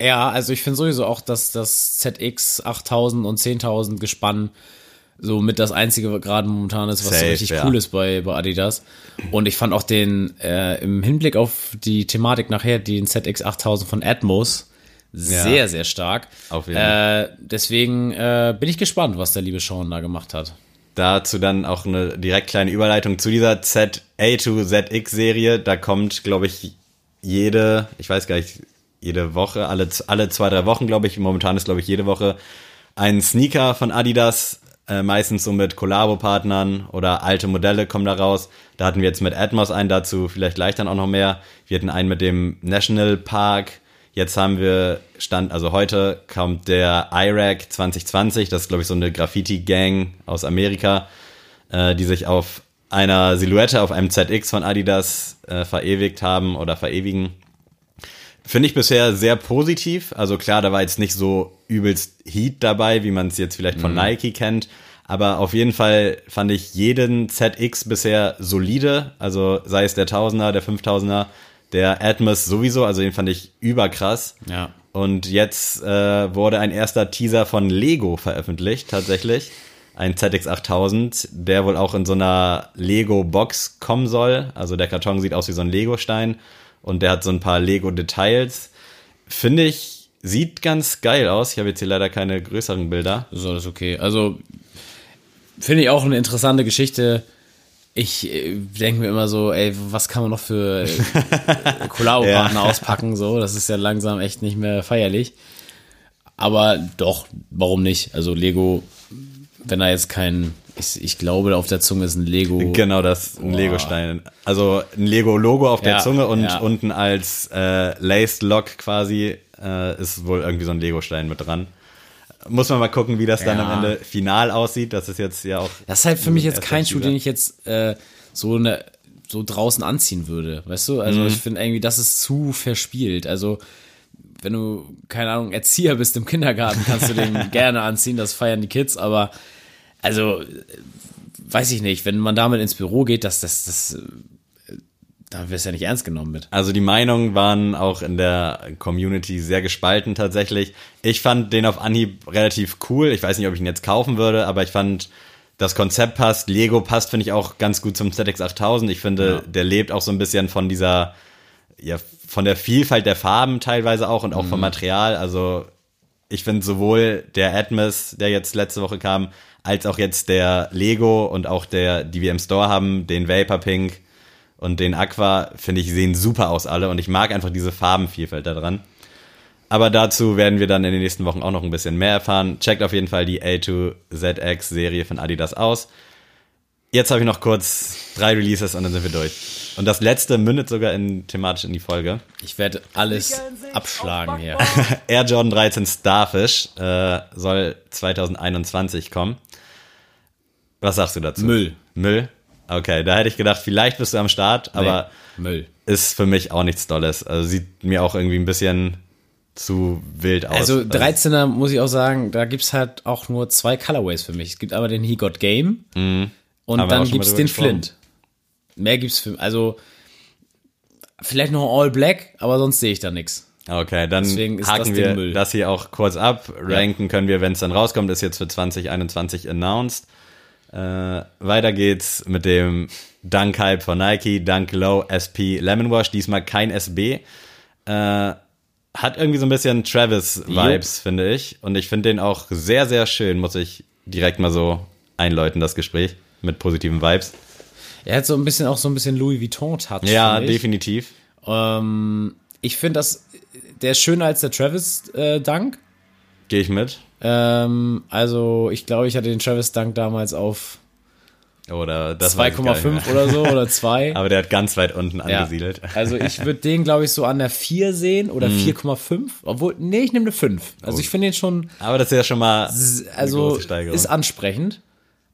Ja, also ich finde sowieso auch, dass das ZX 8000 und 10.000 Gespann so mit das einzige was gerade momentan ist, was so Safe, richtig ja. cool ist bei, bei Adidas. Und ich fand auch den, äh, im Hinblick auf die Thematik nachher, den ZX 8000 von Atmos sehr, sehr stark. Auf jeden Äh, deswegen äh, bin ich gespannt, was der liebe Sean da gemacht hat. Dazu dann auch eine direkt kleine Überleitung zu dieser ZA2ZX-Serie. Da kommt, glaube ich, jede, ich weiß gar nicht, jede Woche, alle, alle zwei, drei Wochen, glaube ich, momentan ist, glaube ich, jede Woche ein Sneaker von Adidas, äh, meistens so mit Kollabo-Partnern oder alte Modelle kommen da raus. Da hatten wir jetzt mit Atmos einen, dazu vielleicht gleich dann auch noch mehr. Wir hatten einen mit dem National Park. Jetzt haben wir Stand, also heute kommt der IRAC 2020, das ist glaube ich so eine Graffiti-Gang aus Amerika, äh, die sich auf einer Silhouette auf einem ZX von Adidas äh, verewigt haben oder verewigen. Finde ich bisher sehr positiv. Also klar, da war jetzt nicht so übelst Heat dabei, wie man es jetzt vielleicht von Nike kennt. Aber auf jeden Fall fand ich jeden ZX bisher solide. Also sei es der Tausender, der 5000er, der Atmos sowieso. Also den fand ich überkrass. Ja. Und jetzt äh, wurde ein erster Teaser von Lego veröffentlicht, tatsächlich. Ein ZX8000, der wohl auch in so einer Lego-Box kommen soll. Also der Karton sieht aus wie so ein Lego-Stein und der hat so ein paar Lego-Details. Finde ich, sieht ganz geil aus. Ich habe jetzt hier leider keine größeren Bilder. Das ist okay. Also finde ich auch eine interessante Geschichte. Ich äh, denke mir immer so, ey, was kann man noch für äh, (laughs) Kollabo-Partner auspacken? So, das ist ja langsam echt nicht mehr feierlich. Aber doch, warum nicht? Also Lego, wenn da jetzt kein, ich, ich glaube, auf der Zunge ist ein Lego. Genau, das ein Lego-Stein. Also ein Lego-Logo auf der Ja, Zunge und ja. unten als äh, Laced Lock quasi äh, ist wohl irgendwie so ein Lego-Stein mit dran. Muss man mal gucken, wie das dann Ja. am Ende final aussieht. Das ist jetzt ja auch. Das ist halt für mich jetzt kein Schuh, den ich jetzt äh, so eine so draußen anziehen würde, weißt du? Also ich finde irgendwie, das ist zu verspielt. Also wenn du keine Ahnung Erzieher bist im Kindergarten, kannst du den (laughs) gerne anziehen. Das feiern die Kids. Aber also weiß ich nicht, wenn man damit ins Büro geht, das das das äh, da wirst du ja nicht ernst genommen mit. Also die Meinungen waren auch in der Community sehr gespalten tatsächlich. Ich fand den auf Anhieb relativ cool. Ich weiß nicht, ob ich ihn jetzt kaufen würde, aber ich fand, das Konzept passt. Lego passt, finde ich, auch ganz gut zum ZX 8000. Ich finde, der lebt auch so ein bisschen von dieser, ja, von der Vielfalt der Farben teilweise auch und auch vom Material. Also ich finde sowohl der Atmos, der jetzt letzte Woche kam, als auch jetzt der Lego und auch der, die wir im Store haben, den Vapor Pink und den Aqua, finde ich, sehen super aus alle und ich mag einfach diese Farbenvielfalt da dran. Aber dazu werden wir dann in den nächsten Wochen auch noch ein bisschen mehr erfahren. Checkt auf jeden Fall die A2ZX-Serie von Adidas aus. Jetzt habe ich noch kurz drei Releases und dann sind wir durch. Und das letzte mündet sogar in thematisch in die Folge. Ich werde alles abschlagen hier. (laughs) Air Jordan 13 Starfish äh, soll 2021 kommen. Was sagst du dazu? Müll. Müll? Okay, da hätte ich gedacht, vielleicht bist du am Start, aber Müll. ist für mich auch nichts Dolles. Also sieht mir auch irgendwie ein bisschen zu wild aus. Also 13er muss ich auch sagen, da gibt's halt auch nur zwei Colorways für mich. Es gibt einmal den He Got Game und Mhm. Haben wir auch dann gibt's drüber den gesprochen. Flint. Mehr gibt's für also vielleicht noch All Black, aber sonst sehe ich da nix. Okay, dann haken wir das hier auch kurz ab. Ranken können wir, wenn es dann rauskommt, ist jetzt für 2021 announced. Äh, weiter geht's mit dem Dunk Hype von Nike, Dunk Low SP Lemon Wash, diesmal kein SB. Äh, hat irgendwie so ein bisschen Travis-Vibes, finde ich. Und ich finde den auch sehr, sehr schön, muss ich direkt mal so einläuten, das Gespräch mit positiven Vibes. Er hat so ein bisschen auch so ein bisschen Louis Vuitton Touch. Ja, definitiv. Ähm, Ich finde das, der ist schöner als der Travis äh. Gehe ich mit. Ähm, also ich glaube, ich hatte den Travis Dunk damals auf Oder das weiß ich gar nicht 2,5 mehr. oder so oder (laughs) 2. Aber der hat ganz weit unten Ja. angesiedelt. Also ich würde den, glaube ich, so an der 4 sehen oder Mhm. 4,5. Obwohl, nee, ich nehme eine 5. Also ich finde den schon, Aber das ist ja schon mal eine also ist ansprechend.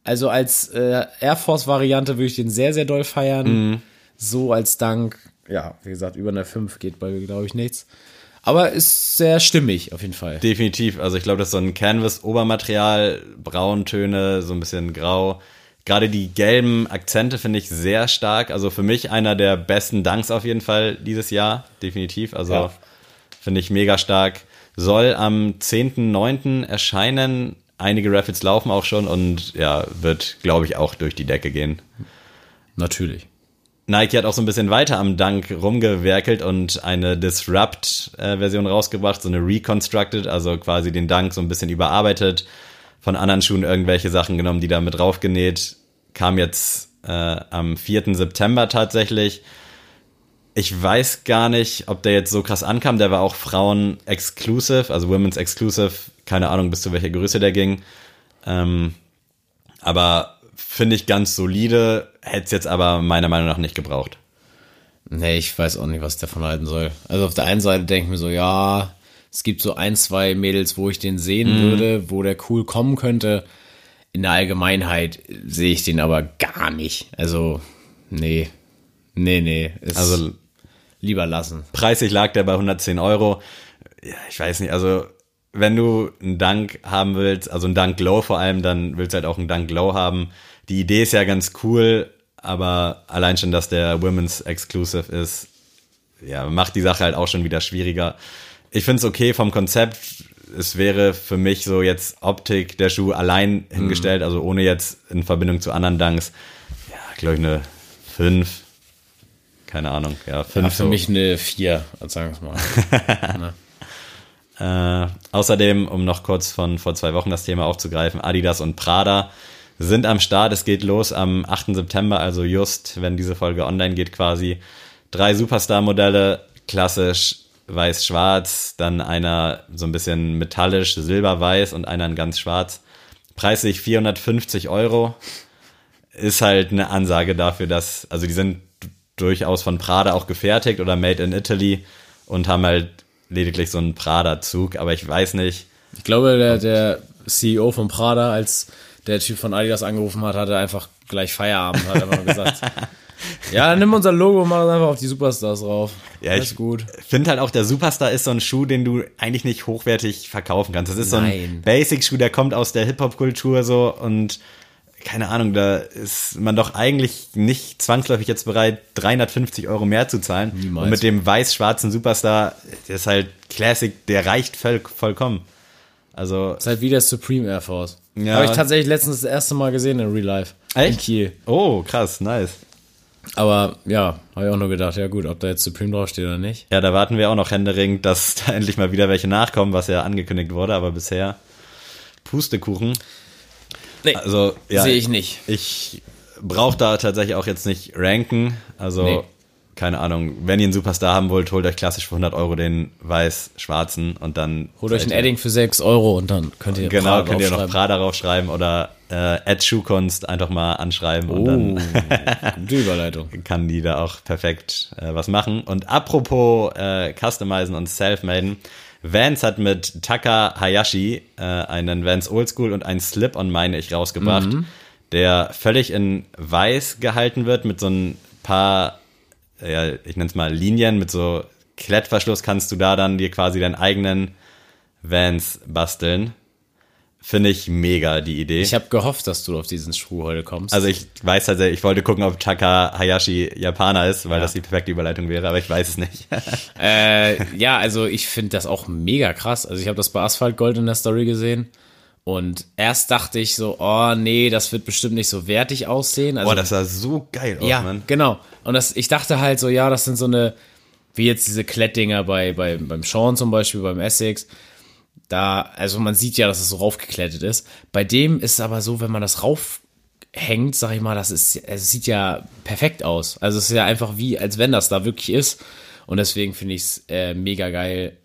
Also als äh, Air Force-Variante würde ich den sehr, sehr doll feiern. Mhm. So als Dank, ja, wie gesagt, über eine 5 geht bei mir, glaube ich, nichts. Aber ist sehr stimmig auf jeden Fall. Definitiv. Also ich glaube, das ist so ein Canvas-Obermaterial, Brauntöne, so ein bisschen grau. Gerade die gelben Akzente finde ich sehr stark. Also für mich einer der besten Dunks auf jeden Fall dieses Jahr. Definitiv. Also Ja. finde ich mega stark. Soll am 10.9. erscheinen. Einige Raffles laufen auch schon und ja, wird, glaube ich, auch durch die Decke gehen. Natürlich. Nike hat auch so ein bisschen weiter am Dunk rumgewerkelt und eine Disrupt-Version rausgebracht, so eine Reconstructed, also quasi den Dunk so ein bisschen überarbeitet, von anderen Schuhen irgendwelche Sachen genommen, die da mit draufgenäht. Kam jetzt äh, am 4. September tatsächlich. Ich weiß gar nicht, ob der jetzt so krass ankam. Der war auch Frauen-exclusive, also Women's Exclusive. Keine Ahnung, bis zu welcher Größe der ging. Ähm, aber finde ich ganz solide, hätte es jetzt aber meiner Meinung nach nicht gebraucht. Nee, ich weiß auch nicht, was ich davon halten soll. Also auf der einen Seite denke ich mir so, ja, es gibt so ein, zwei Mädels, wo ich den sehen Mhm. würde, wo der cool kommen könnte. In der Allgemeinheit sehe ich den aber gar nicht. Also, nee. Nee, nee. Also lieber lassen. preislich lag der bei 110 Euro. Ja, ich weiß nicht, also wenn du einen Dank haben willst, also einen Dank Low vor allem, dann willst du halt auch einen Dank Low haben. Die Idee ist ja ganz cool, aber allein schon, dass der Women's Exclusive ist, ja, macht die Sache halt auch schon wieder schwieriger. Ich finde es okay vom Konzept. Es wäre für mich so jetzt Optik der Schuh allein hingestellt, also ohne jetzt in Verbindung zu anderen Dunks. Ja, glaube ich eine 5. Keine Ahnung, ja, 5. Ja, für mich eine 4, sagen wir es mal. (laughs) Äh, außerdem, um noch kurz von vor zwei Wochen das Thema aufzugreifen, Adidas und Prada sind am Start. Es geht los am 8. September, also just, wenn diese Folge online geht quasi. Drei Superstar-Modelle, klassisch weiß-schwarz, dann einer so ein bisschen metallisch, silber-weiß und einer in ganz schwarz. Preislich 450 Euro. Ist halt eine Ansage dafür, dass, also die sind durchaus von Prada auch gefertigt oder made in Italy und haben halt lediglich so einen Prada-Zug, aber ich weiß nicht. Ich glaube, der, der CEO von Prada, als der Typ von Adidas angerufen hat, hatte einfach gleich Feierabend, hat einfach nur gesagt, (laughs) ja, nimm unser Logo und mach das einfach auf die Superstars drauf. Ja, Alles ich gut. finde halt auch, der Superstar ist so ein Schuh, den du eigentlich nicht hochwertig verkaufen kannst. Das ist so ein Nein. Basic-Schuh, der kommt aus der Hip-Hop-Kultur so und keine Ahnung, da ist man doch eigentlich nicht zwangsläufig jetzt bereit, 350 Euro mehr zu zahlen. Niemals. Und mit dem weiß-schwarzen Superstar, der ist halt Classic, der reicht voll, vollkommen. Also, ist halt wie der Supreme Air Force. Ja. Habe ich tatsächlich letztens das erste Mal gesehen in Real Life. In Echt? Kiel. oh, krass, nice. Aber ja, habe ich auch nur gedacht, ja gut, ob da jetzt Supreme draufsteht oder nicht. Ja, da warten wir auch noch händeringend, dass (laughs) da endlich mal wieder welche nachkommen, was ja angekündigt wurde, aber bisher Pustekuchen. Nee, Also, ja, sehe ich nicht. Ich brauche da tatsächlich auch jetzt nicht ranken. Also, Nee. keine Ahnung. Wenn ihr einen Superstar haben wollt, holt euch klassisch für 100 Euro den weiß-schwarzen und dann. Holt euch ein Edding für 6 Euro und dann könnt ihr Genau, Prada könnt ihr noch. Prada draufschreiben oder äh, Schuhkunst einfach mal anschreiben und Oh, dann gute Überleitung. (laughs) kann die da auch perfekt äh, was machen. Und apropos äh, Customizen und Selfmaden, Vans hat mit Taka Hayashi äh, einen Vans Oldschool und einen Slip-on, meine ich, rausgebracht, der völlig in weiß gehalten wird mit so ein paar, ja, ich nenne es mal Linien, mit so Klettverschluss kannst du da dann dir quasi deinen eigenen Vans basteln. Finde ich mega, die Idee. Ich habe gehofft, dass du auf diesen Schuh heute kommst. Also ich weiß tatsächlich, ich wollte gucken, ob Taka Hayashi Japaner ist, weil das die perfekte Überleitung wäre, aber ich weiß es nicht. (laughs) Äh, ja, also ich finde das auch mega krass. Also ich habe das bei Asphalt Gold in der Story gesehen und erst dachte ich so, oh nee, das wird bestimmt nicht so wertig aussehen. Also, Boah, das sah so geil aus, ja, Mann. genau. Und das, ich dachte halt so, ja, das sind so eine, wie jetzt diese Klettdinger bei, bei, beim Sean zum Beispiel, beim Essex. Da, also man sieht ja, dass es so raufgeklettet ist. Bei dem ist es aber so, wenn man das raufhängt, sag ich mal, das ist, es sieht ja perfekt aus. Also es ist ja einfach wie, als wenn das da wirklich ist. Und deswegen finde ich es äh, mega geil.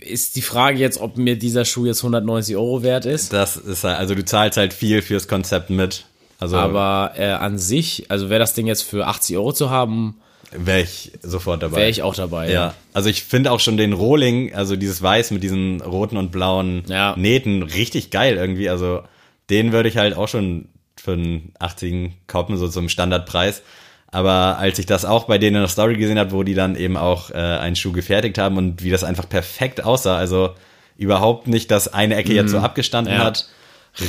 Ist die Frage jetzt, ob mir dieser Schuh jetzt 190 Euro wert ist. Das ist halt, also du zahlst halt viel fürs Konzept mit. Also Aber äh, an sich, also wäre das Ding jetzt für 80 Euro zu haben, wäre ich sofort dabei. wäre ich auch dabei. Ja, also ich finde auch schon den Rohling, also dieses Weiß mit diesen roten und blauen Ja. Nähten, richtig geil irgendwie. Also den würde ich halt auch schon für einen 80 kaufen, so zum Standardpreis. Aber als ich das auch bei denen in der Story gesehen habe, wo die dann eben auch äh, einen Schuh gefertigt haben und wie das einfach perfekt aussah, also überhaupt nicht, dass eine Ecke jetzt so abgestanden Mhm. Ja. hat.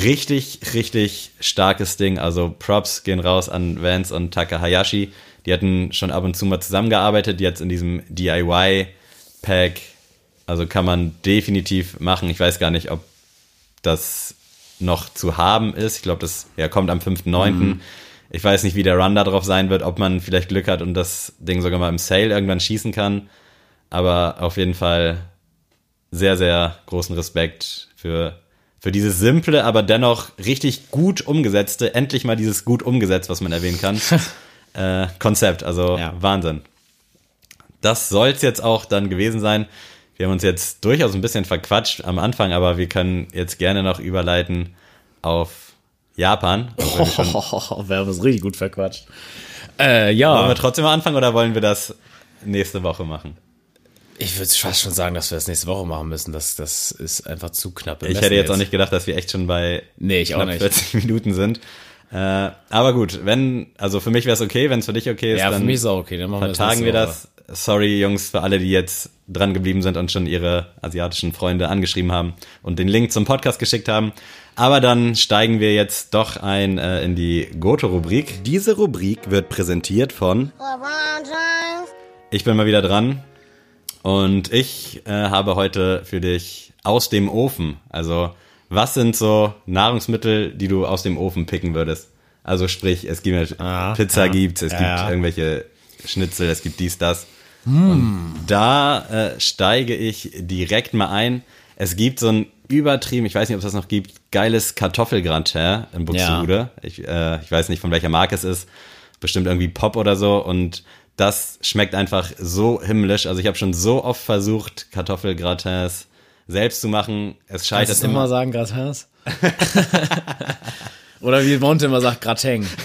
Richtig, richtig starkes Ding. Also Props gehen raus an Vance und Taka Hayashi. Die hatten schon ab und zu mal zusammengearbeitet, jetzt in diesem DIY-Pack. Also kann man definitiv machen. Ich weiß gar nicht, ob das noch zu haben ist. Ich glaube, das ja, kommt am 5.9. Ich weiß nicht, wie der Run da drauf sein wird, ob man vielleicht Glück hat und das Ding sogar mal im Sale irgendwann schießen kann. Aber auf jeden Fall sehr, sehr großen Respekt für, für dieses simple, aber dennoch richtig gut umgesetzte, endlich mal dieses gut umgesetzt, was man erwähnen kann, (laughs) äh, Konzept. Also Ja. Wahnsinn. Das soll's jetzt auch dann gewesen sein. Wir haben uns jetzt durchaus ein bisschen verquatscht am Anfang, aber wir können jetzt gerne noch überleiten auf Japan. Also wir schon- (laughs) wir haben es richtig gut verquatscht. Äh, Wollen ja, wir trotzdem mal anfangen oder wollen wir das nächste Woche machen? ich würde fast schon sagen, dass wir das nächste Woche machen müssen. Das, das ist einfach zu knapp. Ich hätte jetzt auch nicht gedacht, dass wir echt schon bei Nee, ich auch knapp nicht. 40 Minuten sind. Äh, aber gut, wenn, also für mich wäre es okay, wenn es für dich okay ist, Ja, für dann mich ist auch okay. Dann machen wir das vertagen wir das. Sorry, Jungs, für alle, die jetzt dran geblieben sind und schon ihre asiatischen Freunde angeschrieben haben und den Link zum Podcast geschickt haben. Aber dann steigen wir jetzt doch ein äh, in die Goto-Rubrik. Diese Rubrik wird präsentiert von. Ich bin mal wieder dran und ich äh, habe heute für dich aus dem Ofen. Also, was sind so Nahrungsmittel, die du aus dem Ofen picken würdest? Also sprich, es gibt Ah, Pizza ja. gibt's, es Ja, gibt ja. irgendwelche Schnitzel, es gibt dies, das. Hm. Und da äh, steige ich direkt mal ein. Es gibt so ein übertrieben, ich weiß nicht, ob es das noch gibt, geiles Kartoffelgratin in Buxtehude. Ich, äh, ich weiß nicht, von welcher Marke es ist. Bestimmt irgendwie Pop oder so. Und das schmeckt einfach so himmlisch. Also ich habe schon so oft versucht, Kartoffelgratins selbst zu machen. Es scheitert Kannst du immer. immer sagen, Gratins? (laughs) Oder wie Monte immer sagt, Grateng. (laughs)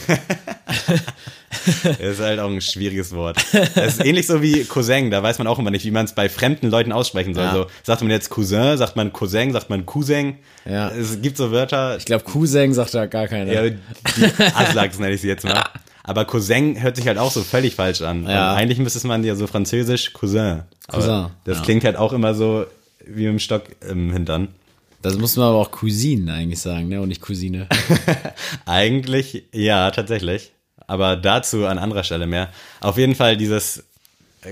Das ist halt auch ein schwieriges Wort. Es ist ähnlich so wie Cousin, da weiß man auch immer nicht, wie man es bei fremden Leuten aussprechen soll. Ja. So, sagt man jetzt Cousin, sagt man Cousin, sagt man Cousin. Ja. Es gibt so Wörter, Ich glaube, Cousin sagt da gar keiner. ja, die Aslaks nenne ich sie jetzt mal. (laughs) Aber Cousin hört sich halt auch so völlig falsch an. Ja. Eigentlich müsste man ja so französisch Cousin. Aber Cousin, Das ja. klingt halt auch immer so wie mit dem Stock im Hintern. Das muss man aber auch Cousine eigentlich sagen, ne? Und nicht Cousine. (laughs) Eigentlich, ja, tatsächlich. Aber dazu an anderer Stelle mehr. Auf jeden Fall dieses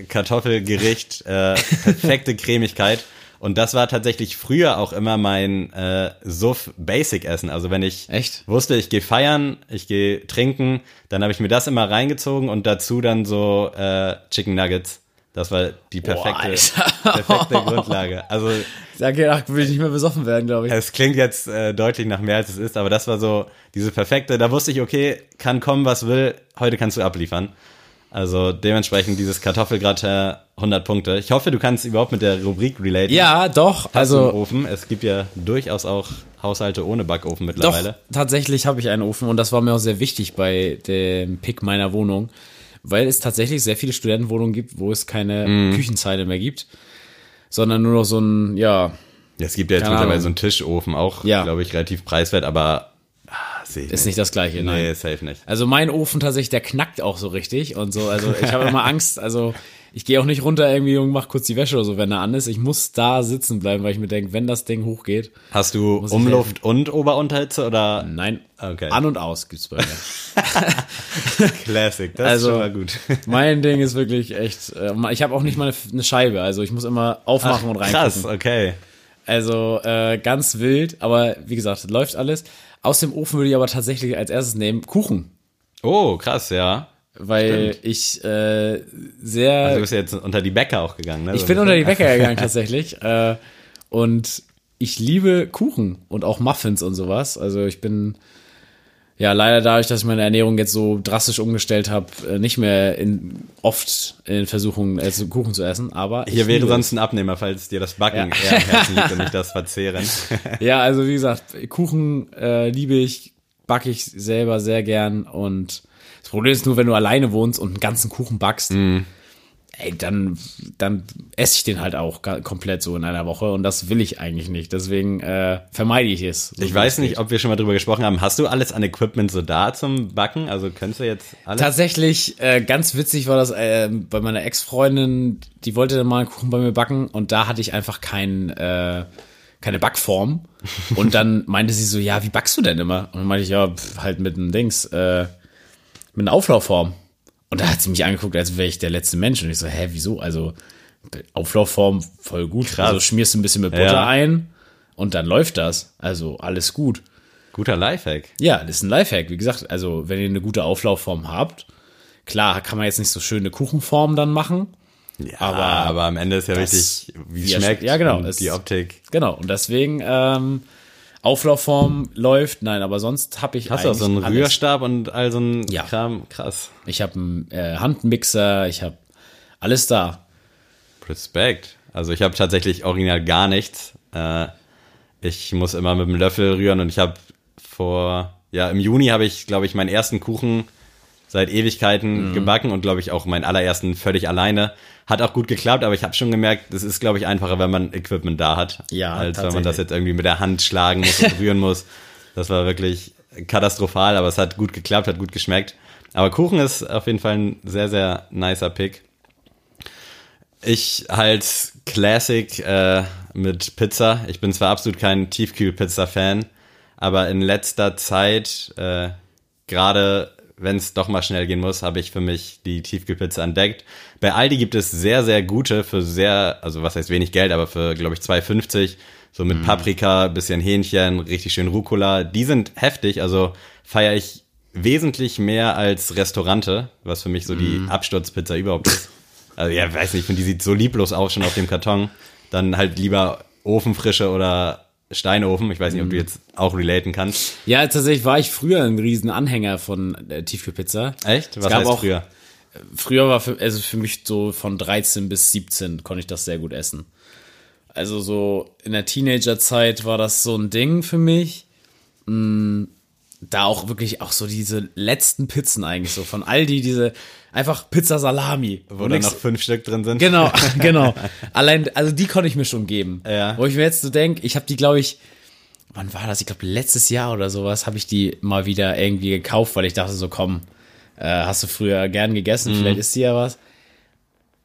Kartoffelgericht, äh, (laughs) perfekte Cremigkeit. Und das war tatsächlich früher auch immer mein äh, Suff-Basic-Essen. Also wenn ich Echt? wusste, ich gehe feiern, ich gehe trinken, dann habe ich mir das immer reingezogen und dazu dann so äh, Chicken Nuggets. Das war die perfekte, Alter. perfekte Grundlage. Also Ich sage, ach, will ich nicht mehr besoffen werden, glaube ich. es klingt jetzt äh, deutlich nach mehr, als es ist, aber das war so diese perfekte, da wusste ich, okay, kann kommen, was will, heute kannst du abliefern. Also dementsprechend dieses Kartoffelgratin 100 Punkte. Ich hoffe, du kannst überhaupt mit der Rubrik relaten. Ja, doch. Also, Ofen. Es gibt ja durchaus auch Haushalte ohne Backofen doch, mittlerweile. tatsächlich habe ich einen Ofen und das war mir auch sehr wichtig bei dem Pick meiner Wohnung, weil es tatsächlich sehr viele Studentenwohnungen gibt, wo es keine Mhm. Küchenzeile mehr gibt, sondern nur noch so ein, ja, Ja, es gibt ja jetzt mittlerweile Ahnung. so einen Tischofen, auch, Ja. glaube ich, relativ preiswert, aber ah, sehe ich ist nicht das gleiche, nein. Nee, safe nicht. Also mein Ofen tatsächlich, der knackt auch so richtig und so. Also ich habe immer (laughs) Angst. Also ich gehe auch nicht runter irgendwie und mach kurz die Wäsche oder so, wenn er an ist. Ich muss da sitzen bleiben, weil ich mir denke, wenn das Ding hochgeht, Hast du Umluft und Oberunterhitze oder nein, Okay. an und aus gibt's bei mir. (laughs) Classic? Das Also- ist schon mal gut. (laughs) mein Ding ist wirklich echt. Äh, ich habe auch nicht mal eine, Scheibe, also ich muss immer aufmachen und reingucken. Krass, okay. Also äh, ganz wild, aber wie gesagt, läuft alles. Aus dem Ofen würde ich aber tatsächlich als erstes nehmen Kuchen, Oh, krass, ja. Weil ich äh, sehr Also du bist jetzt unter die Bäcker auch gegangen, ne? Ich bin unter die Bäcker (laughs) gegangen tatsächlich. Äh, und ich liebe Kuchen und auch Muffins und sowas. Also ich bin, ja, leider dadurch, dass ich meine Ernährung jetzt so drastisch umgestellt habe, äh, nicht mehr in, oft in Versuchung, äh, Kuchen zu essen. Aber Hier wäre sonst ein Abnehmer, falls dir das Backen Ja. eher am Herzen liegt und nicht das Verzehren. (laughs) Ja, also wie gesagt, Kuchen äh, liebe ich, backe ich selber sehr gern. Und das Problem ist nur, wenn du alleine wohnst und einen ganzen Kuchen backst, Mhm. ey, dann, dann esse ich den halt auch komplett so in einer Woche. Und das will ich eigentlich nicht. Deswegen äh, vermeide ich es. so Ich weiß nicht, geht. ob wir schon mal drüber gesprochen haben. Hast du alles an Equipment so da zum Backen? Also könntest du jetzt alles? Tatsächlich, äh, ganz witzig war das äh, bei meiner Ex-Freundin, die wollte dann mal einen Kuchen bei mir backen und da hatte ich einfach kein, äh, keine Backform. (laughs) Und dann meinte sie so, ja, wie backst du denn immer? Und dann meinte ich, ja, pf, halt mit einem Dings, äh, mit einer Auflaufform. Und da hat sie mich angeguckt, als wäre ich der letzte Mensch. Und ich so, hä, wieso? Also, Auflaufform voll gut. Krass. Also schmierst du ein bisschen mit Butter Ja. ein und dann läuft das. Also alles gut. Guter Lifehack. Ja, das ist ein Lifehack. Wie gesagt, also wenn ihr eine gute Auflaufform habt, klar kann man jetzt nicht so schöne Kuchenformen dann machen. Ja, Aber aber, am Ende ist ja wichtig, wie es schmeckt. Ja, genau. Es- Die Optik. Genau. Und deswegen ähm, Auflaufform läuft. Nein, aber sonst habe ich Hast du auch so einen alles. Rührstab und all so einen Ja. Kram? Krass. Ich habe einen äh, Handmixer. Ich habe alles da. Respekt. Also ich habe tatsächlich original gar nichts. Äh, ich muss immer mit dem Löffel rühren und ich habe vor, ja, im Juni habe ich, glaube ich, meinen ersten Kuchen seit Mhm. Ewigkeiten gebacken und glaube ich auch meinen allerersten völlig alleine. Hat auch gut geklappt, aber ich habe schon gemerkt, das ist, glaube ich, einfacher, wenn man Equipment da hat, Ja, als wenn man das jetzt irgendwie mit der Hand schlagen muss und (laughs) rühren muss. Das war wirklich katastrophal, aber es hat gut geklappt, hat gut geschmeckt. Aber Kuchen ist auf jeden Fall ein sehr, sehr nicer Pick. Ich halt Classic äh, mit Pizza. Ich bin zwar absolut kein Tiefkühlpizza-Fan, aber in letzter Zeit, äh, gerade wenn es doch mal schnell gehen muss, habe ich für mich die Tiefkühlpizza entdeckt. Bei Aldi gibt es sehr, sehr gute für sehr, also was heißt wenig Geld, aber für, glaube ich, 2,50. So mit Paprika, bisschen Hähnchen, richtig schön Rucola. Die sind heftig, also feiere ich wesentlich mehr als Restaurante, was für mich so die Absturzpizza überhaupt ist. Also ja, weiß nicht, ich finde, die sieht so lieblos aus schon auf dem Karton. Dann halt lieber Ofenfrische oder Steinofen. Ich weiß nicht, ob du jetzt auch relaten kannst. Ja, tatsächlich war ich früher ein riesen Anhänger von äh, Tiefkühlpizza. Echt? Was gab heißt auch- früher? Früher war für, also für mich so von 13 bis 17 konnte ich das sehr gut essen. Also so in der Teenagerzeit war das so ein Ding für mich. Mm, Da auch wirklich auch so diese letzten Pizzen eigentlich so von Aldi, diese einfach Pizza Salami. Wo da noch fünf Stück drin sind. Genau, (laughs) (laughs) genau. Allein, also die konnte ich mir schon geben. Ja. Wo ich mir jetzt so denke, ich habe die, glaube ich, wann war das? Ich glaube, letztes Jahr oder sowas habe ich die mal wieder irgendwie gekauft, weil ich dachte so, komm, äh, hast du früher gern gegessen, Mhm. vielleicht ist die ja was.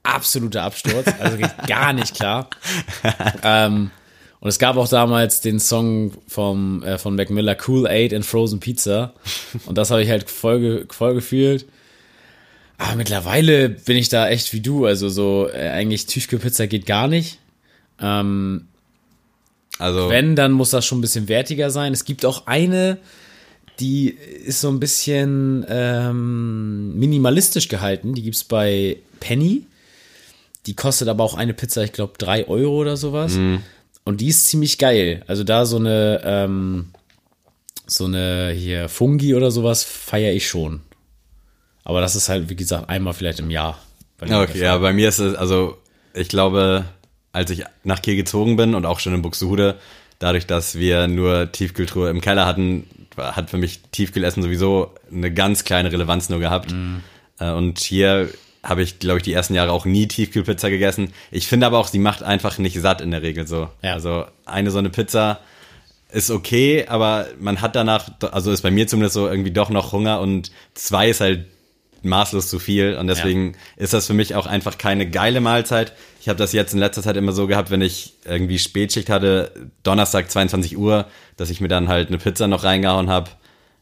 Absoluter Absturz, also geht gar nicht klar. (laughs) ähm, und es gab auch damals den Song vom, äh, von Mac Miller, Cool Aid and Frozen Pizza. Und das habe ich halt voll, voll gefühlt. Aber mittlerweile bin ich da echt wie du. Also so, äh, eigentlich Tiefkühlpizza geht gar nicht. Ähm, Also, wenn, dann muss das schon ein bisschen wertiger sein. Es gibt auch eine, die ist so ein bisschen ähm, minimalistisch gehalten. Die gibt's bei Penny. Die kostet aber auch eine Pizza, ich glaube, drei Euro oder sowas. Und die ist ziemlich geil. Also da so eine, ähm, so eine hier Fungi oder sowas feiere ich schon. Aber das ist halt, wie gesagt, einmal vielleicht im Jahr. der okay, ja, bei mir ist es, also, ich glaube, als ich nach Kiel gezogen bin und auch schon in Buxtehude, dadurch, dass wir nur Tiefkühltruhe im Keller hatten, hat für mich Tiefkühlessen sowieso eine ganz kleine Relevanz nur gehabt. Äh, Und hier habe ich, glaube ich, die ersten Jahre auch nie Tiefkühlpizza gegessen. Ich finde aber auch, sie macht einfach nicht satt in der Regel so. Ja. Also eine so eine Pizza ist okay, aber man hat danach, also ist bei mir zumindest so irgendwie doch noch Hunger und zwei ist halt maßlos zu viel und deswegen ist das für mich auch einfach keine geile Mahlzeit. Ich habe das jetzt in letzter Zeit immer so gehabt, wenn ich irgendwie Spätschicht hatte, Donnerstag 22 Uhr, dass ich mir dann halt eine Pizza noch reingehauen habe.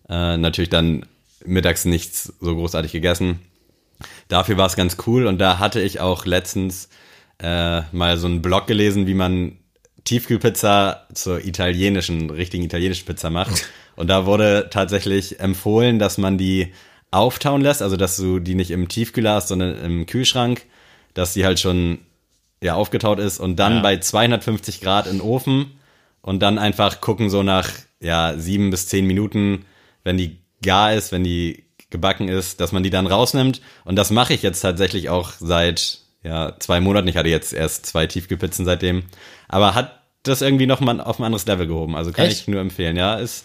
Äh, natürlich dann mittags nichts so großartig gegessen. Dafür war es ganz cool und da hatte ich auch letztens äh, mal so einen Blog gelesen, wie man Tiefkühlpizza zur italienischen, richtigen italienischen Pizza macht. (laughs) Und da wurde tatsächlich empfohlen, dass man die auftauen lässt, also dass du die nicht im Tiefkühler hast, sondern im Kühlschrank, dass die halt schon ja aufgetaut ist und dann Ja. bei 250 Grad in den Ofen und dann einfach gucken so nach ja sieben bis zehn Minuten, wenn die gar ist, wenn die gebacken ist, dass man die dann rausnimmt. Und das mache ich jetzt tatsächlich auch seit ja, zwei Monaten. Ich hatte jetzt erst zwei Tiefkühlpizzen seitdem. Aber hat das irgendwie noch mal auf ein anderes Level gehoben. Also kann Echt? ich nur empfehlen. Ja, ist,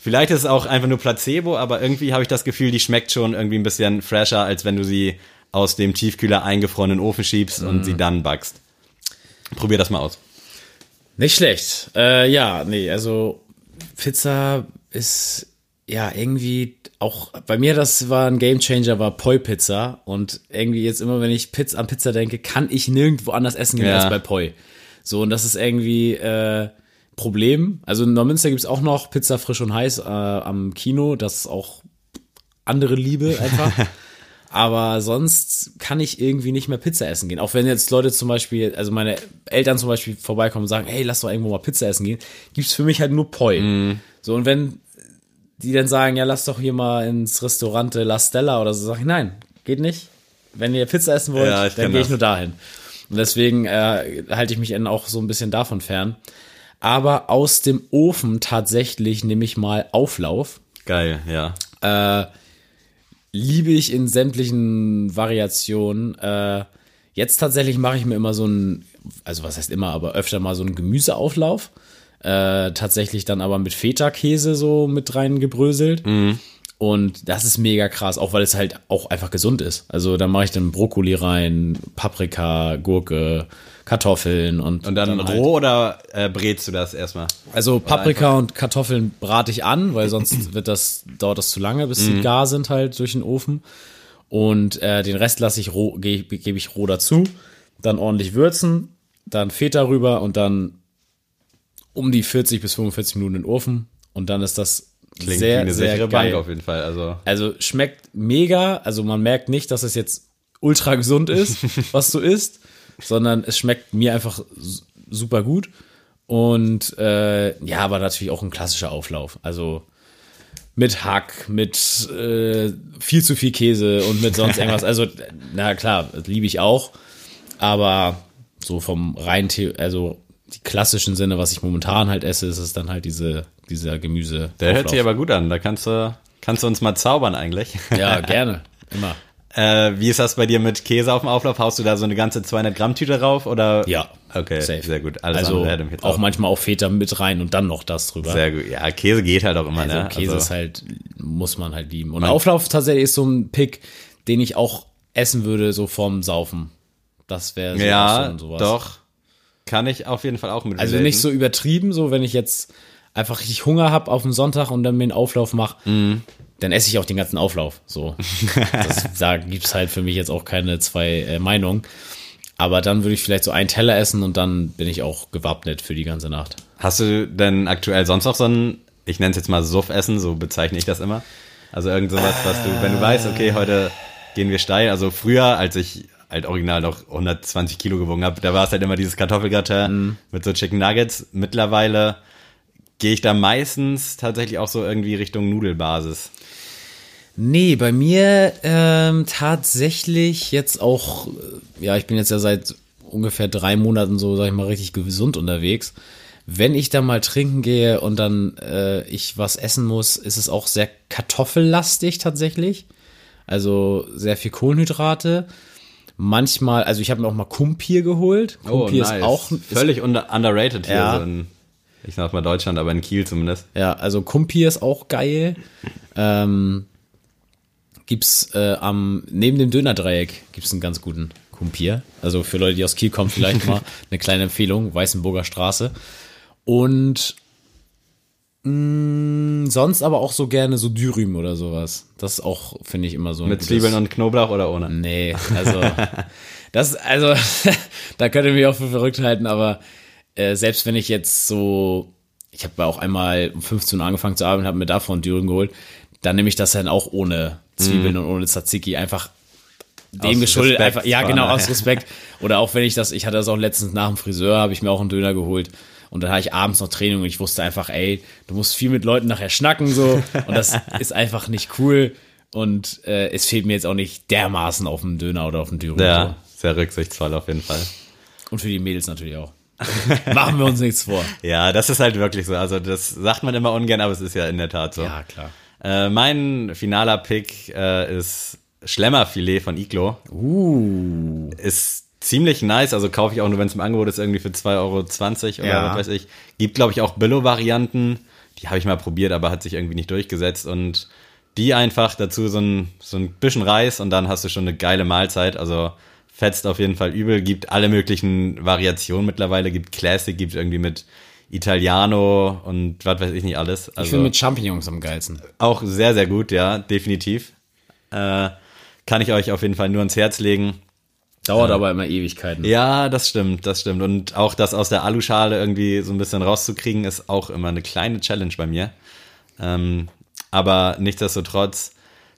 vielleicht ist es auch einfach nur Placebo, aber irgendwie habe ich das Gefühl, die schmeckt schon irgendwie ein bisschen fresher, als wenn du sie aus dem Tiefkühler eingefrorenen Ofen schiebst und Mhm. sie dann backst. Probier das mal aus. Nicht schlecht. Äh, ja, nee, also Pizza ist ja irgendwie auch bei mir das war ein Gamechanger war Poi Pizza und irgendwie jetzt immer wenn ich Pizza an Pizza denke, kann ich nirgendwo anders essen gehen Ja. als bei Poi. So und das ist irgendwie äh, Problem. Also in Neumünster gibt's auch noch Pizza frisch und heiß äh, am Kino, das ist auch andere Liebe einfach. (laughs) Aber sonst kann ich irgendwie nicht mehr Pizza essen gehen. Auch wenn jetzt Leute zum Beispiel, also meine Eltern zum Beispiel vorbeikommen und sagen, hey, lass doch irgendwo mal Pizza essen gehen, gibt's für mich halt nur Poi. So, und wenn die dann sagen, ja, lass doch hier mal ins Restaurante La Stella oder so, sag ich, nein, geht nicht. Wenn ihr Pizza essen wollt, Ja, dann gehe ich nur dahin. Und deswegen äh, halte ich mich dann auch so ein bisschen davon fern. Aber aus dem Ofen tatsächlich nehme ich mal Auflauf Geil, ja. liebe ich in sämtlichen Variationen. Äh, jetzt tatsächlich mache ich mir immer so ein, also was heißt immer, aber öfter mal so einen Gemüseauflauf. Äh, tatsächlich dann aber mit Feta-Käse so mit reingebröselt. Und das ist mega krass, auch weil es halt auch einfach gesund ist. Also da mache ich dann Brokkoli rein, Paprika, Gurke, Kartoffeln und, Und dann, halt- roh oder äh, brätst du das erstmal? also Paprika und Kartoffeln brate ich an, weil sonst (clears throat) wird das, dauert das zu lange, bis Mhm. sie gar sind halt durch den Ofen. Und äh, den Rest lasse ich roh, gebe geb ich roh dazu. Dann ordentlich würzen, dann Feta rüber und dann um die 40 bis 45 Minuten in den Ofen. Und dann ist das Klingt sehr, wie eine sehr sichere geil. Bank auf jeden Fall. Also Also schmeckt mega. Also man merkt nicht, dass es jetzt ultra gesund ist, (laughs) was du isst, sondern es schmeckt mir einfach super gut. Und äh, ja, aber natürlich auch ein klassischer Auflauf. Also mit Hack, mit äh, viel zu viel Käse und mit sonst (laughs) irgendwas. Also, na klar, das liebe ich auch. Aber so vom rein, The- also die klassischen Sinne, was ich momentan halt esse, ist es dann halt diese, dieser Gemüse. der hört sich aber gut an. Da kannst du, kannst du uns mal zaubern eigentlich. Ja, (laughs) gerne. Immer. Äh, wie ist das bei dir mit Käse auf dem Auflauf? Haust du da so eine ganze 200 Gramm Tüte rauf oder? Ja. Okay, Safe. sehr gut. Alles also jetzt auch manchmal auch Feta mit rein und dann noch das drüber. Sehr gut. Ja, Käse geht halt auch immer, also ne? Käse also, ist halt, muss man halt lieben. Und Auflauf tatsächlich ist so ein Pick, den ich auch essen würde, so vorm Saufen. Das wäre so, ja, so sowas. doch. Kann ich auf jeden Fall auch mit Also nicht so übertrieben, so wenn ich jetzt einfach richtig Hunger habe auf dem Sonntag und dann mir einen Auflauf mache, Mhm. dann esse ich auch den ganzen Auflauf. So, das, (laughs) da gibt's halt für mich jetzt auch keine zwei äh, Meinungen. Aber dann würde ich vielleicht so einen Teller essen und dann bin ich auch gewappnet für die ganze Nacht. Hast du denn aktuell sonst noch so ein, ich nenne es jetzt mal Suff-Essen, so bezeichne ich das immer? Also irgend sowas, was du, wenn du weißt, okay, heute gehen wir steil. Also früher, als ich halt original noch 120 Kilo gewogen habe, da war es halt immer dieses Kartoffelgratin mit so Chicken Nuggets. Mittlerweile gehe ich da meistens tatsächlich auch so irgendwie Richtung Nudelbasis. Nee, bei mir ähm, tatsächlich jetzt auch, äh, ja, ich bin jetzt ja seit ungefähr drei Monaten so, sag ich mal, richtig gesund unterwegs. Wenn ich da mal trinken gehe und dann äh, ich was essen muss, ist es auch sehr kartoffellastig tatsächlich. Also sehr viel Kohlenhydrate. Manchmal, also ich habe mir auch mal Kumpir geholt. Kumpir ist auch ist, völlig under, underrated hier Ja. so in, ich sag mal Deutschland, aber in Kiel zumindest. Ja, also Kumpir ist auch geil. Ähm, gibt's äh, am neben dem Dönerdreieck gibt's einen ganz guten Kumpir. Also für Leute, die aus Kiel kommen, vielleicht (laughs) mal eine kleine Empfehlung, Weißenburger Straße. Und mh, sonst aber auch so gerne so Dürüm oder sowas. Das ist auch, finde ich, immer so ein Mit Zwiebeln und Knoblauch oder ohne? Nee, also (laughs) das, also (laughs) da könnt ihr mich auch für verrückt halten, aber äh, selbst wenn ich jetzt so, ich habe auch einmal um 15 Uhr angefangen zu arbeiten, habe mir davon Dürüm geholt, dann nehme ich das dann auch ohne Zwiebeln und ohne Tzatziki einfach dem Aus geschuldet, Respekt einfach, ja genau, aus Respekt. (laughs) Oder auch wenn ich das, ich hatte das auch letztens nach dem Friseur, habe ich mir auch einen Döner geholt. Und dann hatte ich abends noch Training und ich wusste einfach, ey, du musst viel mit Leuten nachher schnacken so. Und das (laughs) ist einfach nicht cool. Und äh, es fehlt mir jetzt auch nicht dermaßen auf dem Döner oder auf dem Dürüm. Ja, sehr rücksichtsvoll auf jeden Fall. So. Und für die Mädels natürlich auch. (laughs) Machen wir uns nichts vor. Ja, das ist halt wirklich so. Also das sagt man immer ungern, aber es ist ja in der Tat so. Ja, klar. Äh, mein finaler Pick äh, ist Schlemmerfilet von Iglo. Uh. Ist ziemlich nice, also kaufe ich auch nur, wenn es im Angebot ist, irgendwie für 2,20 Euro oder Ja. was weiß ich. Gibt, glaube ich, auch Billo-Varianten. Die habe ich mal probiert, aber hat sich irgendwie nicht durchgesetzt. Und die einfach dazu so ein, so ein bisschen Reis und dann hast du schon eine geile Mahlzeit. Also fetzt auf jeden Fall übel. Gibt alle möglichen Variationen mittlerweile. Gibt Classic, gibt irgendwie mit Italiano und was weiß ich nicht alles. Ich Also finde mit Champignons am geilsten. auch sehr, sehr gut, ja, definitiv. Äh, kann ich euch auf jeden Fall nur ans Herz legen. Dauert aber immer Ewigkeiten. Ja, das stimmt, das stimmt. Und auch das aus der Aluschale irgendwie so ein bisschen rauszukrigen, ist auch immer eine kleine Challenge bei mir. Ähm, aber nichtsdestotrotz,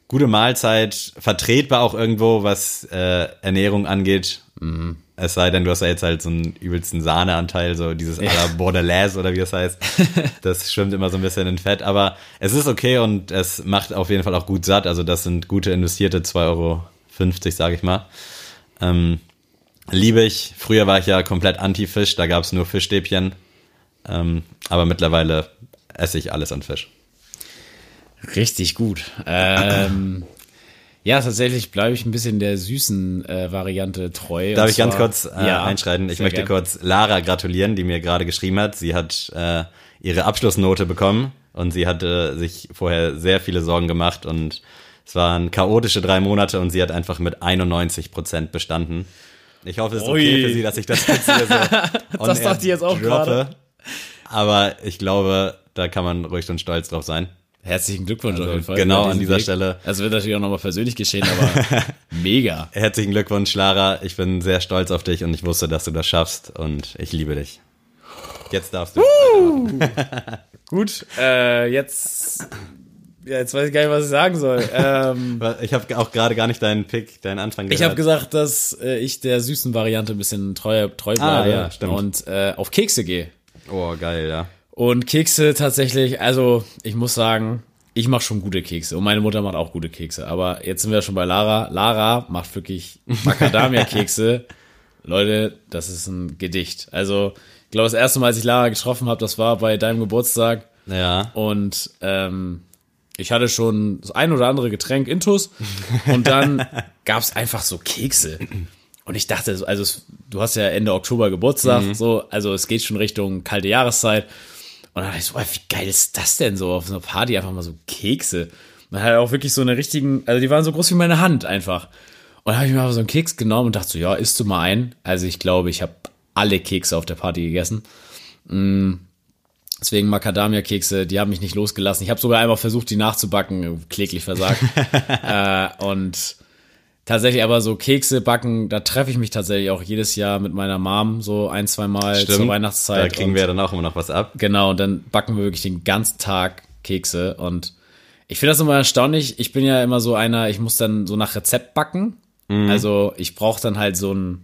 gute Mahlzeit, vertretbar auch irgendwo, was äh, Ernährung angeht. Es sei denn, du hast ja jetzt halt so einen übelsten Sahneanteil, so dieses à la Bordelaise oder wie das heißt. (laughs) Das schwimmt immer so ein bisschen in Fett. Aber es ist okay und es macht auf jeden Fall auch gut satt. Also das sind gute investierte 2,50 Euro, sage ich mal. Ähm, liebe ich. Früher war ich ja komplett anti-Fisch, da gab es nur Fischstäbchen. Ähm, aber mittlerweile esse ich alles an Fisch. Richtig gut. Ähm, ja, tatsächlich bleibe ich ein bisschen der süßen äh, Variante treu. Darf ich ganz kurz äh, Ja, einschreiten? Ich möchte gern. kurz Lara gratulieren, die mir gerade geschrieben hat. Sie hat äh, ihre Abschlussnote bekommen und sie hatte sich vorher sehr viele Sorgen gemacht und es waren chaotische drei Monate und sie hat einfach mit 91 Prozent bestanden. Ich hoffe, es ist okay Ui. für sie, dass ich das jetzt hier so (laughs) on Das dachte ich jetzt auch gerade. Aber ich glaube, da kann man ruhig und stolz drauf sein. Herzlichen Glückwunsch auf jeden Fall. genau an dieser Weg. Stelle. Das wird natürlich auch nochmal persönlich geschehen, aber (laughs) mega. Herzlichen Glückwunsch, Lara. Ich bin sehr stolz auf dich und ich wusste, dass du das schaffst und ich liebe dich. Jetzt darfst du. (laughs) Gut, äh, jetzt, ja, jetzt weiß ich gar nicht, was ich sagen soll. (laughs) Ähm, Ich habe auch gerade gar nicht deinen Pick, deinen Anfang gehört. ich habe gesagt, dass äh, ich der süßen Variante ein bisschen treu, treu bleibe ja, stimmt. und äh, auf Kekse gehe. Oh, geil, ja. Und Kekse tatsächlich, also ich muss sagen, ich mache schon gute Kekse und meine Mutter macht auch gute Kekse. Aber jetzt sind wir schon bei Lara. Lara macht wirklich Macadamia-Kekse. (laughs) Leute, das ist ein Gedicht. Also ich glaube, das erste Mal, als ich Lara getroffen habe, das war bei deinem Geburtstag. Ja. Und ähm, ich hatte schon das ein oder andere Getränk intus und dann (laughs) gab es einfach so Kekse. Und ich dachte, so, also es, du hast ja Ende Oktober Geburtstag, so, also es geht schon Richtung kalte Jahreszeit. Und dann dachte ich so, wie geil ist das denn so auf so einer Party einfach mal so Kekse. Man hat auch wirklich so eine richtigen, also die waren so groß wie meine Hand einfach. Und dann habe ich mir einfach so einen Keks genommen und dachte so, ja, isst du mal ein. Also ich glaube, ich habe alle Kekse auf der Party gegessen. Deswegen Macadamia-Kekse, die haben mich nicht losgelassen. Ich habe sogar einmal versucht, die nachzubacken, kläglich versagt. (laughs) äh, und tatsächlich aber so Kekse backen, da treffe ich mich tatsächlich auch jedes Jahr mit meiner Mom so ein, zwei Mal zur Weihnachtszeit. Da kriegen und, wir ja dann auch immer noch was ab. Genau, und dann backen wir wirklich den ganzen Tag Kekse. Und ich finde das immer erstaunlich. Ich bin ja immer so einer, ich muss dann so nach Rezept backen. Also ich brauche dann halt so einen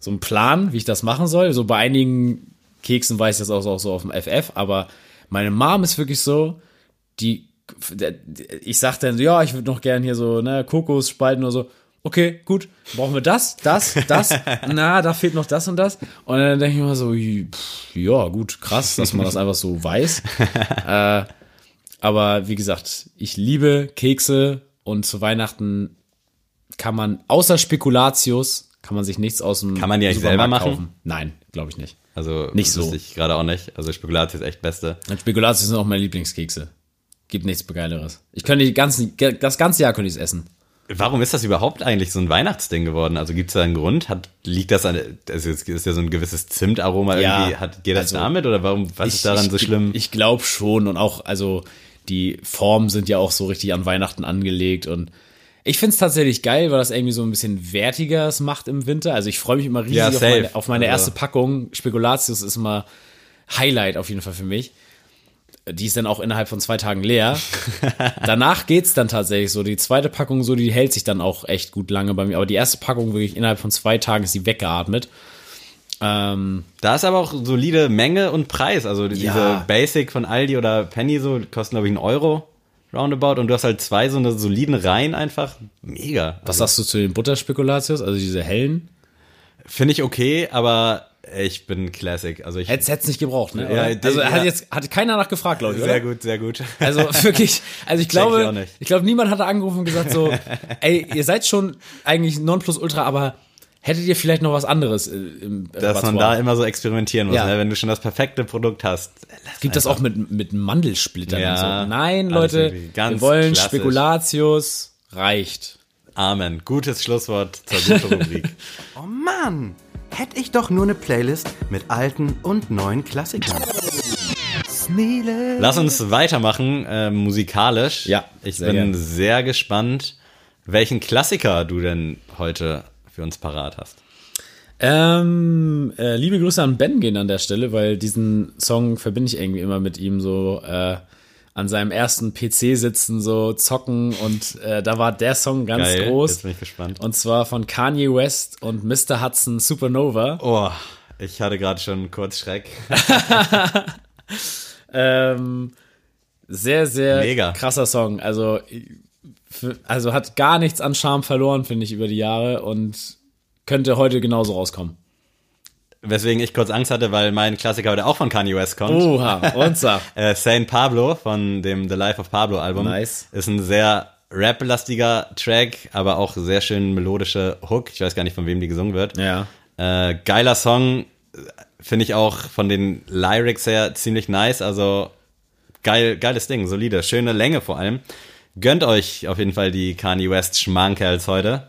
so einen Plan, wie ich das machen soll. So bei einigen Keksen weiß ich das auch so, auch so auf dem FF, aber meine Mom ist wirklich so, die, ich sag dann, so, ja, ich würde noch gern hier so, ne, Kokos spalten oder so. Okay, gut, brauchen wir das, das, das, (laughs) na, da fehlt noch das und das. Und dann denke ich mir so, pff, ja, gut, krass, dass man das einfach so weiß. (laughs) äh, aber wie gesagt, ich liebe Kekse und zu Weihnachten kann man, außer Spekulatius, kann man sich nichts aus dem Kann man die eigentlich selber machen? kaufen. Nein, glaube ich nicht. Also Nicht so. ich gerade auch nicht. Also Spekulatius ist echt Beste. Und Spekulatius sind auch meine Lieblingskekse. Gibt nichts Geileres. Ich könnte die ganzen, das ganze Jahr könnte ich es essen. Warum ist das überhaupt eigentlich so ein Weihnachtsding geworden? Also gibt es da einen Grund? Hat, liegt das an, also es ist ja so ein gewisses Zimtaroma Ja, irgendwie, hat, geht das also damit oder warum, was ist daran ich, so schlimm? Ich glaube schon und auch, also die Formen sind ja auch so richtig an Weihnachten angelegt und ich finde es tatsächlich geil, weil das irgendwie so ein bisschen wertiger es macht im Winter. Also ich freue mich immer riesig Ja, auf meine, auf meine Also- erste Packung. Spekulatius ist immer Highlight auf jeden Fall für mich. Die ist dann auch innerhalb von zwei Tagen leer. (laughs) Danach geht's dann tatsächlich so. Die zweite Packung so, die hält sich dann auch echt gut lange bei mir. Aber die erste Packung wirklich innerhalb von zwei Tagen ist die weggeatmet. Ähm, Da ist aber auch solide Menge und Preis. Also diese Ja. Basic von Aldi oder Penny so kosten, glaube ich, einen Euro roundabout. Und du hast halt zwei so eine soliden Reihen einfach. Mega. was sagst du zu den Butterspekulatius? Also diese hellen? Finde ich okay, aber Ich bin Classic. Also ich. Hätte es nicht gebraucht, ne? Ja, also hat ja. jetzt hat keiner nachgefragt, glaube ich, sehr oder? gut, sehr gut. Also (laughs) wirklich, also ich ich glaube, nicht. ich glaube, niemand hat da angerufen und gesagt so, (laughs) ey, ihr seid schon eigentlich Nonplusultra, aber hättet ihr vielleicht noch was anderes äh, im Dass man da immer so experimentieren muss, Ja. ne? wenn du schon das perfekte Produkt hast. lass Gibt das auch mit, mit Mandelsplittern Ja, und so? Nein, Leute, wir wollen klassisch. Spekulatius, reicht. Amen. Gutes Schlusswort zur guten Rubrik. (laughs) Oh Mann, hätte ich doch nur eine Playlist mit alten und neuen Klassikern. Sneele. Lass uns weitermachen, äh, musikalisch. Ja, Ich sehr bin gern. sehr gespannt, welchen Klassiker du denn heute für uns parat hast. Ähm, äh, liebe Grüße an Ben gehen an der Stelle, weil diesen Song verbinde ich irgendwie immer mit ihm so äh, an seinem ersten PC sitzen, so zocken und äh, da war der Song ganz Geil, groß. jetzt bin ich gespannt. Und zwar von Kanye West und Mr. Hudson Supernova. Oh, ich hatte gerade schon kurz Schreck. (laughs) Ähm, sehr, sehr Mega. krasser Song. Also, also hat gar nichts an Charme verloren, finde ich, über die Jahre und könnte heute genauso rauskommen. Weswegen ich kurz Angst hatte, weil mein Klassiker heute auch von Kanye West kommt. Oha, und sag. (laughs) Äh, Saint Pablo von dem The Life of Pablo Album. Nice. Ist ein sehr rap-lastiger Track, aber auch sehr schön melodische Hook. Ich weiß gar nicht, von wem die gesungen wird. Ja. Äh, geiler Song. Finde ich auch von den Lyrics her ziemlich nice. Also geil, geiles Ding, solide. Schöne Länge vor allem. Gönnt euch auf jeden Fall die Kanye West Schmankerls heute.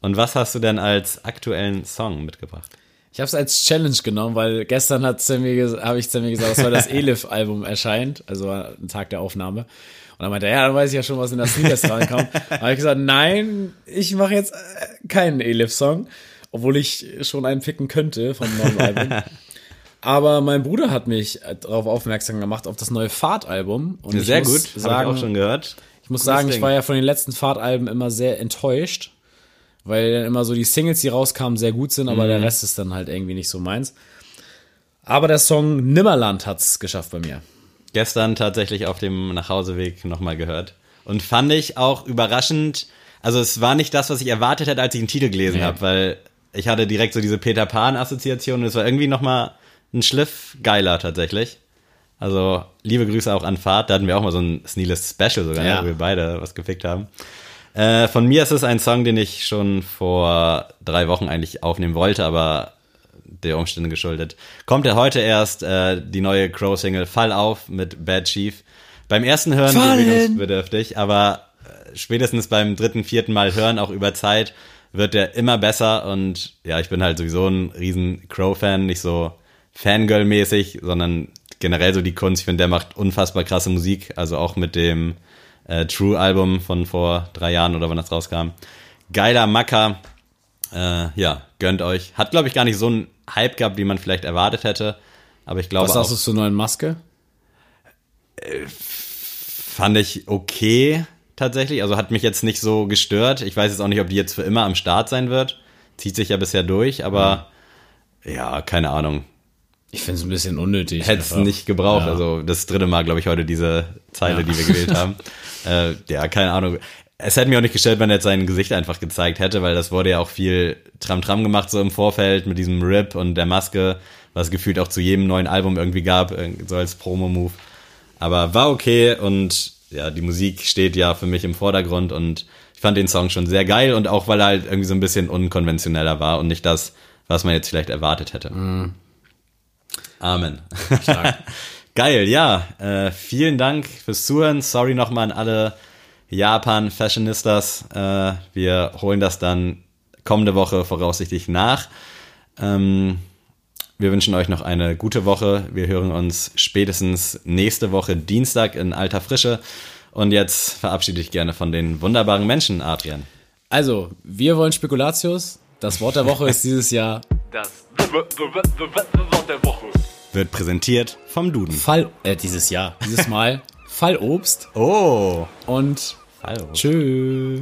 Und was hast du denn als aktuellen Song mitgebracht? Ich habe es als Challenge genommen, weil gestern hat Sammy ges- habe ich Sammy gesagt, dass heute das (laughs) Elif-Album erscheint, also ein Tag der Aufnahme. Und dann meinte er, ja, dann weiß ich ja schon, was in das Sneakers reinkommt. (laughs) Da habe ich gesagt, nein, ich mache jetzt äh, keinen Elif-Song, obwohl ich schon einen picken könnte vom neuen Album. (laughs) Aber mein Bruder hat mich äh, darauf aufmerksam gemacht, auf das neue Fahrt-Album. Und Sehr gut, habe ich auch schon gehört. Ich muss sagen, ich war ja von den letzten Fahrtalben immer sehr enttäuscht, weil dann immer so die Singles, die rauskamen, sehr gut sind, aber der Mhm. Rest ist dann halt irgendwie nicht so meins. Aber der Song Nimmerland hat's geschafft bei mir. gestern tatsächlich auf dem Nachhauseweg nochmal gehört. Und fand ich auch überraschend, also es war nicht das, was ich erwartet hätte, als ich den Titel gelesen Nee. habe, weil ich hatte direkt so diese Peter Pan-Assoziation und es war irgendwie nochmal ein Schliff geiler tatsächlich. Also liebe Grüße auch an Fahrt, da hatten wir auch mal so ein Sneeless Special sogar, Ja. wo wir beide was gefickt haben. Äh, von mir ist es ein Song, den ich schon vor drei Wochen eigentlich aufnehmen wollte, aber der Umstände geschuldet. Kommt er heute erst, äh, die neue Crow-Single Fall auf mit Bad Chief. Beim ersten Hören gewöhnungsbedürftig, aber äh, spätestens beim dritten, vierten Mal hören, auch über Zeit, wird der immer besser und ja, ich bin halt sowieso ein riesen Crow-Fan, nicht so Fangirl-mäßig, sondern generell so die Kunst. Ich finde, der macht unfassbar krasse Musik, also auch mit dem äh, True-Album von vor drei Jahren oder wann das rauskam. Geiler Macker, äh, ja, gönnt euch. Hat, glaube ich, gar nicht so einen Hype gehabt, wie man vielleicht erwartet hätte. Aber ich glaube Was sagst du zur neuen Maske? fand ich okay tatsächlich. Also hat mich jetzt nicht so gestört. Ich weiß jetzt auch nicht, ob die jetzt für immer am Start sein wird. Zieht sich ja bisher durch, aber ja, keine Ahnung. Ich finde es ein bisschen unnötig. Hätte es nicht gebraucht. Ja. Also das dritte Mal, glaube ich, heute diese Zeile, die wir gewählt (laughs) haben. Äh, ja, keine Ahnung. Es hätte mir auch nicht gestört, wenn er jetzt sein Gesicht einfach gezeigt hätte, weil das wurde ja auch viel Tram-Tram gemacht so im Vorfeld mit diesem Rip und der Maske, was gefühlt auch zu jedem neuen Album irgendwie gab, äh, so als Promo-Move. Aber war okay und ja, die Musik steht ja für mich im Vordergrund und ich fand den Song schon sehr geil und auch weil er halt irgendwie so ein bisschen unkonventioneller war und nicht das, was man jetzt vielleicht erwartet hätte. Amen. (laughs) Geil, ja. Äh, vielen Dank fürs Zuhören. Sorry nochmal an alle Japan-Fashionistas. Äh, wir holen das dann kommende Woche voraussichtlich nach. Ähm, wir wünschen euch noch eine gute Woche. Wir hören uns spätestens nächste Woche Dienstag in alter Frische. Und jetzt verabschiede ich gerne von den wunderbaren Menschen, Adrian. Also, wir wollen Spekulatius. Das Wort der Woche ist (laughs) dieses Jahr Das der Woche. Wird präsentiert vom Duden. Fall, äh, dieses Jahr, dieses Mal (laughs) Fallobst Oh. und Hallo. tschö.